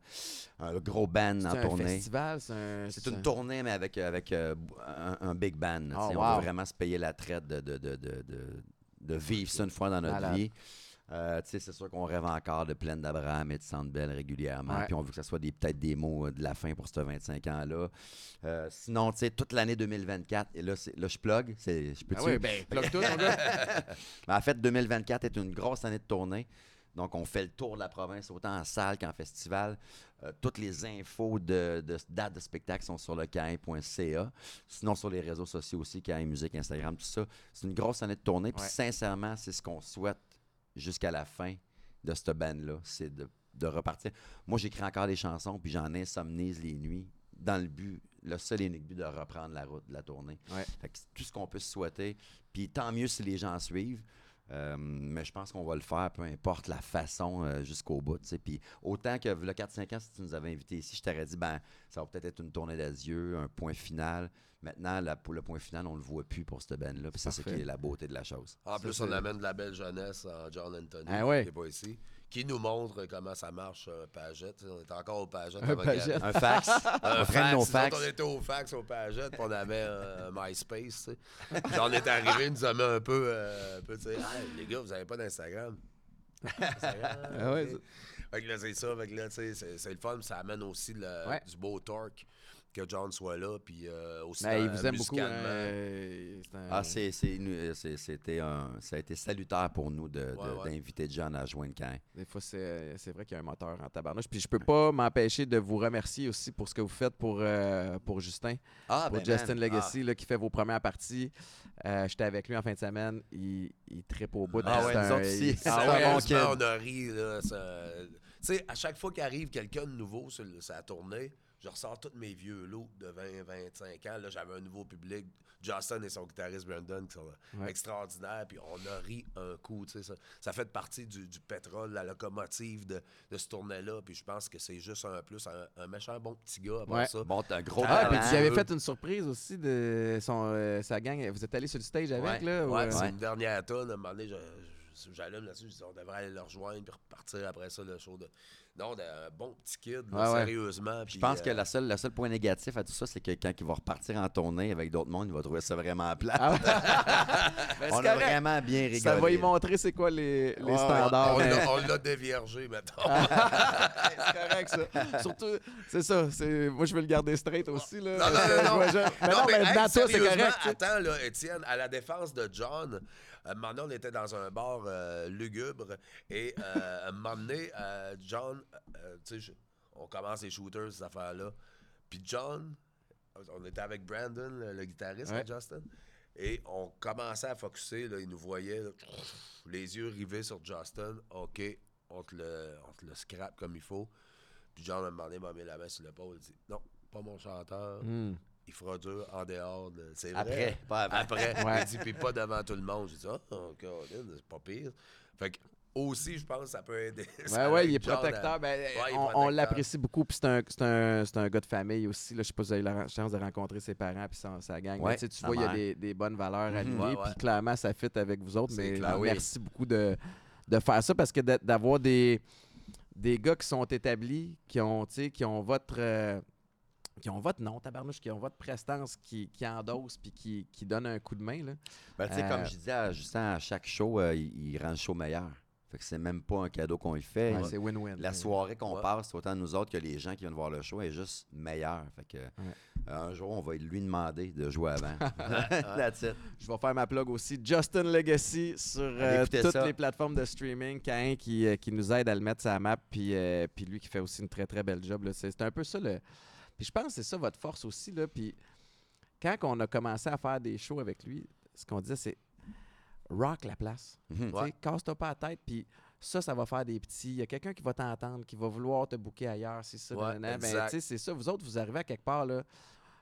un gros band C'est en un tournée. festival, c'est un... C'est une un- tournée, mais avec, avec euh, un, un big band. Oh, sais. On wow. veut vraiment se payer la traite de, de, de, de, de- de vivre ça une fois dans notre vie. Euh, tu sais, c'est sûr qu'on rêve encore de Plaine d'Abraham et de Sandbell régulièrement. Puis on veut que ce soit des- peut-être des mots euh, de la fin pour ce 25 ans-là. Euh, sinon, tu sais, toute l'année 2024, et là, c'est- là je plug, c'est- je peux Ah oui, ben, plug tout, mais *laughs* en fait, 2024 est une grosse année de tournée. Donc, on fait le tour de la province, autant en salle qu'en festival. Euh, toutes les infos de, de dates de spectacle sont sur le cain.ca. Sinon, sur les réseaux sociaux aussi, Cain Musique, Instagram, tout ça. C'est une grosse année de tournée. Puis, sincèrement, c'est ce qu'on souhaite jusqu'à la fin de cette band-là. C'est de, de repartir. Moi, j'écris encore des chansons, puis j'en insomnise les nuits dans le but, le seul et unique but de reprendre la route de la tournée. Ouais. Fait que c'est tout ce qu'on peut se souhaiter. Puis tant mieux si les gens suivent. Euh, mais je pense qu'on va le faire, peu importe la façon, euh, jusqu'au bout. Puis autant que le 4-5 ans, si tu nous avais invités ici, je t'aurais dit, ben, ça va peut-être être une tournée d'adieu, un point final. Maintenant, la- pour le point final, on le voit plus pour cette band-là. Puis c'est ça qui est la beauté de la chose. En plus, on amène de la belle jeunesse en John Anthony, Ah ouais. qui n'est pas ici, qui nous montre comment ça marche un pagette. Tu sais, On est encore au pagette. Un avant Pagette. Un fax. Un nos fax. On était au fax, au pagette, puis on avait un MySpace. sais. Puis on est arrivé, nous a mis un peu, euh, un peu tu sais, Hey, les gars, vous n'avez pas d'Instagram. Instagram, Ah ouais, ok. Fait que là, c'est ça. Fait que là, tu sais, c'est c'est le fun. Ça amène aussi le- Ouais. du beau torque que John soit là. Puis euh, aussi, Mais il dans- vous aime beaucoup. hein, euh, un- Ah, c'est, c'était un, ça a été salutaire pour nous de, de- Ouais, ouais. d'inviter John à joindre Cain. Des fois, c'est c'est vrai qu'il y a un moteur en tabarnouche. Puis je peux pas m'empêcher de vous remercier aussi pour ce que vous faites pour, euh, pour Justin, Ah, pour ben, Justin man. Legacy, là, qui fait vos premières parties. Euh, J'étais avec lui en fin de semaine. Il, il trippe au bout. Ah puis ouais, c'est nous un- autres aussi. il- Ah on a ri. Là, ça- Tu sais, à chaque fois qu'arrive quelqu'un de nouveau sur le- sa tournée, je ressors tous mes vieux lots de 20-25 ans. Là, j'avais un nouveau public. Justin et son guitariste Brandon qui sont Ouais. extraordinaires. Puis on a ri un coup. tu sais, Ça, ça fait partie du, du pétrole, la locomotive de, de ce tournée-là. Puis je pense que c'est juste un plus, un, un méchant bon petit gars Ouais. ça. Bon, t'as un gros Ah, puis tu avais fait une surprise aussi de son, euh, sa gang. Vous êtes allé sur le stage avec, Ouais. là? ou, Ouais, euh, c'est une dernière tonne. À un moment donné, je- je- j'allume là-dessus. Je dis, on devrait aller le rejoindre puis repartir après ça, le show de. Non, d'un bon petit kid, là, Ouais, ouais. sérieusement. Je pense que euh, la seule, le seul point négatif à tout ça, c'est que quand il va repartir en tournée avec d'autres mondes, il va trouver ça vraiment plat. Ah. *laughs* Ben, on a correct. vraiment bien rigolé. Ça va y montrer c'est quoi les, les Ouais, standards. On l'a- on l'a déviergé, mettons. *laughs* c'est correct, ça. Surtout, c'est ça. Moi, je veux le garder straight aussi. Là. Non, non, non, non. Mais non, mais, hey, c'est correct. Attends, là, Étienne, à la défense de John, un moment donné, on était dans un bar euh, lugubre et euh, un moment donné, euh, John, euh, tu sais, on commence les shooters, ces affaires-là. Puis John, on était avec Brandon, le, le guitariste, Ouais. hein, Justin, et on commençait à focuser, là, il nous voyait, là, les yeux rivés sur Justin. OK, on te le, on te le scrape comme il faut. Puis John a demandé, m'a mis la main sur l'épaule, il dit Non, pas mon chanteur Hmm. Il fera dur en dehors de. C'est vrai. Après, pas avant. Après. Ouais. Il dit, puis pas devant tout le monde. J'ai dit, ah, oh, Colin, c'est pas pire. Fait que aussi, je pense que ça peut aider. Ouais, Ça ouais, il est à- protecteur. Ben, on- l'apprécie beaucoup. Puis c'est un, c'est un, c'est un gars de famille aussi. Là. Je sais pas si vous avez la chance de rencontrer ses parents puis sa, sa gang. Ouais, tu sais, tu sa vois, il y a des, des bonnes valeurs Mhm. alignées. Ouais, ouais. Puis clairement, ça fit avec vous autres. C'est Mais clair, oui. merci beaucoup de, de faire ça parce que d'a- d'avoir des, des gars qui sont établis, qui ont, qui ont votre. euh, qui ont votre nom, tabarnouche, qui ont votre prestance, qui, qui endossent puis qui, qui donnent un coup de main. Là. Ben, tu sais, Euh, comme je disais à Justin, à chaque show, euh, il, il rend le show meilleur. Fait que c'est même pas un cadeau qu'on lui fait. Ouais, c'est win-win. La soirée qu'on Ouais. passe, autant nous autres que les gens qui viennent voir le show, est juste meilleure. Fait que, euh, un jour, on va lui demander de jouer avant. *laughs* *laughs* That's it. Je vais faire ma plug aussi. Justin Legacy sur euh, toutes ça. les plateformes de streaming. Cain qui, euh, qui nous aide à le mettre sur la map. Puis, euh, puis lui qui fait aussi une très très belle job. c'est un peu ça le. Puis je pense que c'est ça votre force aussi. Là. Puis quand on a commencé à faire des shows avec lui, ce qu'on disait, c'est rock la place. Mhm. Casse-toi pas la tête. Puis ça, ça va faire des petits. Il y a quelqu'un qui va t'entendre, qui va vouloir te booker ailleurs. C'est ça. Ouais. Ben, exact. tu sais, c'est ça. Vous autres, vous arrivez à quelque part. Là,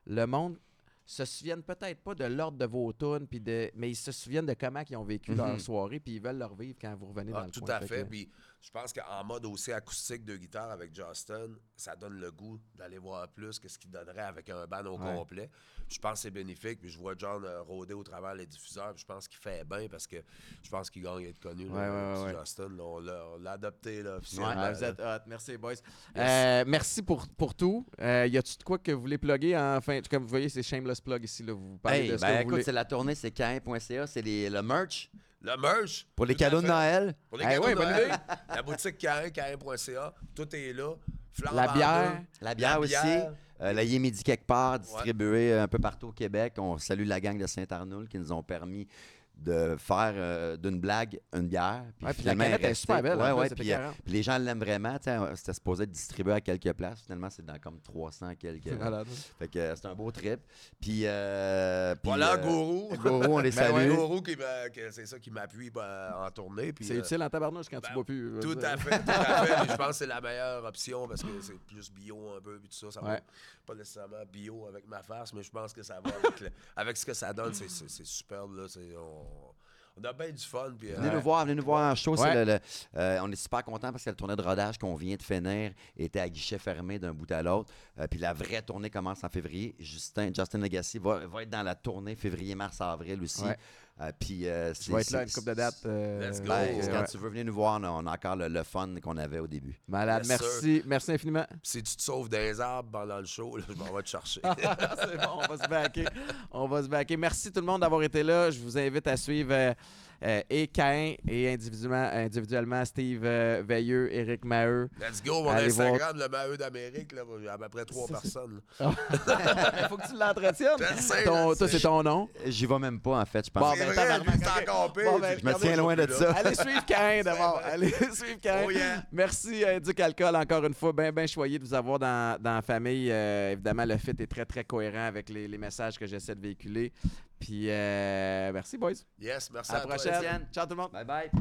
le monde se souviennent peut-être pas de l'ordre de vos tunes, puis de, mais ils se souviennent de comment ils ont vécu leur Mhm. soirée, puis ils veulent leur vivre quand vous revenez dans Ah, le tout coin. à Fait Puis je pense qu'en mode aussi acoustique de guitare avec Justin, ça donne le goût d'aller voir plus que ce qu'il donnerait avec un band au Ouais. complet. Je pense que c'est bénéfique. Puis je vois John euh, rôder au travers les diffuseurs. Puis je pense qu'il fait bien parce que je pense qu'il gagne à être connu. là, Ouais, ouais, ce ouais, ouais. Justin, là, on l'a adopté là, Ouais, officiellement. vous là. êtes hot. Merci, boys. Yes. Euh, merci pour, pour tout. Euh, y a-tu de quoi que vous voulez plugger? Enfin, comme vous voyez, c'est Shameless Plug ici. Là. Vous parlez Hey, de ce ben, que vous écoute, voulez. c'est la tournée, c'est cain.ca, c'est les- le merch Le merch. pour les cadeaux de. Noël? Pour les Eh cadeaux ouais, de bonne Noël, *laughs* La boutique Cain, Cain.ca. Tout est là. La bière. La bière aussi. Euh, la Yémidi quelque part, distribuée un peu partout au Québec. On salue la gang de Saint-Arnoul qui nous ont permis de faire euh, d'une blague une bière. Puis Ouais, puis la elle canette est super belle, Ouais, ouais, puis, euh, puis les gens l'aiment vraiment. tu sais, C'était supposé être distribué à quelques places. Finalement, c'est dans comme 300 quelques. *laughs* Fait que euh, c'est un beau trip. Puis, euh, puis, Voilà, euh, Gourou. *laughs* Gourou, on les *laughs* Ben ouais, salue. Gourou, qui m'a- que c'est ça qui m'appuie ben, en tournée. puis, C'est euh, utile en tabarnouche quand tu ben, bois plus. Tout à fait, tout à fait. Je pense que c'est la meilleure option parce que c'est plus bio un peu, puis tout ça. Ça va pas nécessairement bio avec ma face, mais je pense que ça va avec, le- avec ce que ça donne. C'est, superbe. Là. On, on a bien du fun. Puis, Venez euh, nous voir, venez nous voir en show. c'est Ouais. le- le- euh, on est super contents parce que le tournée de rodage qu'on vient de finir était à guichet fermé d'un bout à l'autre. Euh, puis la vraie tournée commence en février. Justin, Justin Legacy va, va être dans la tournée février, mars, avril aussi. Ouais. Euh, puis euh, Je vais être là une couple de dates. euh, Let's go. Ben, quand tu veux venir nous voir, on a, on a encore le, le fun qu'on avait au début. Malade. Yes, merci. Merci infiniment. si tu te sauves des arbres pendant le show, là, je m'en vais te chercher. *laughs* c'est bon, on va se backer. On va se backer. Merci tout le monde d'avoir été là. Je vous invite à suivre euh, et Cain et individuellement, individuellement Steve euh, Veilleux, Éric Maheu. Let's go, mon Allez Instagram, le Maheu d'Amérique. Là, il y a à peu près trois personnes. Il *laughs* faut que tu l'entretiennes. Ton- toi, c'est ton nom? J'y vais même pas, en fait, je pense. Bon, C'est ben, vrai, tabarnak, lui, c'est ok. encore pire. Bon, ben, puis je me regardez, tiens loin suis de ça. Allez suivre Cain *laughs* d'abord. Allez suivre Cain. Oh yeah. Merci euh, Duc Alcool encore une fois. Bien, bien choyé de vous avoir dans, dans la famille. Euh, évidemment, le fit est très, très cohérent avec les, les messages que j'essaie de véhiculer. Puis, euh, merci, boys. Yes, merci À à, la prochaine. Ciao tout le monde. Bye bye.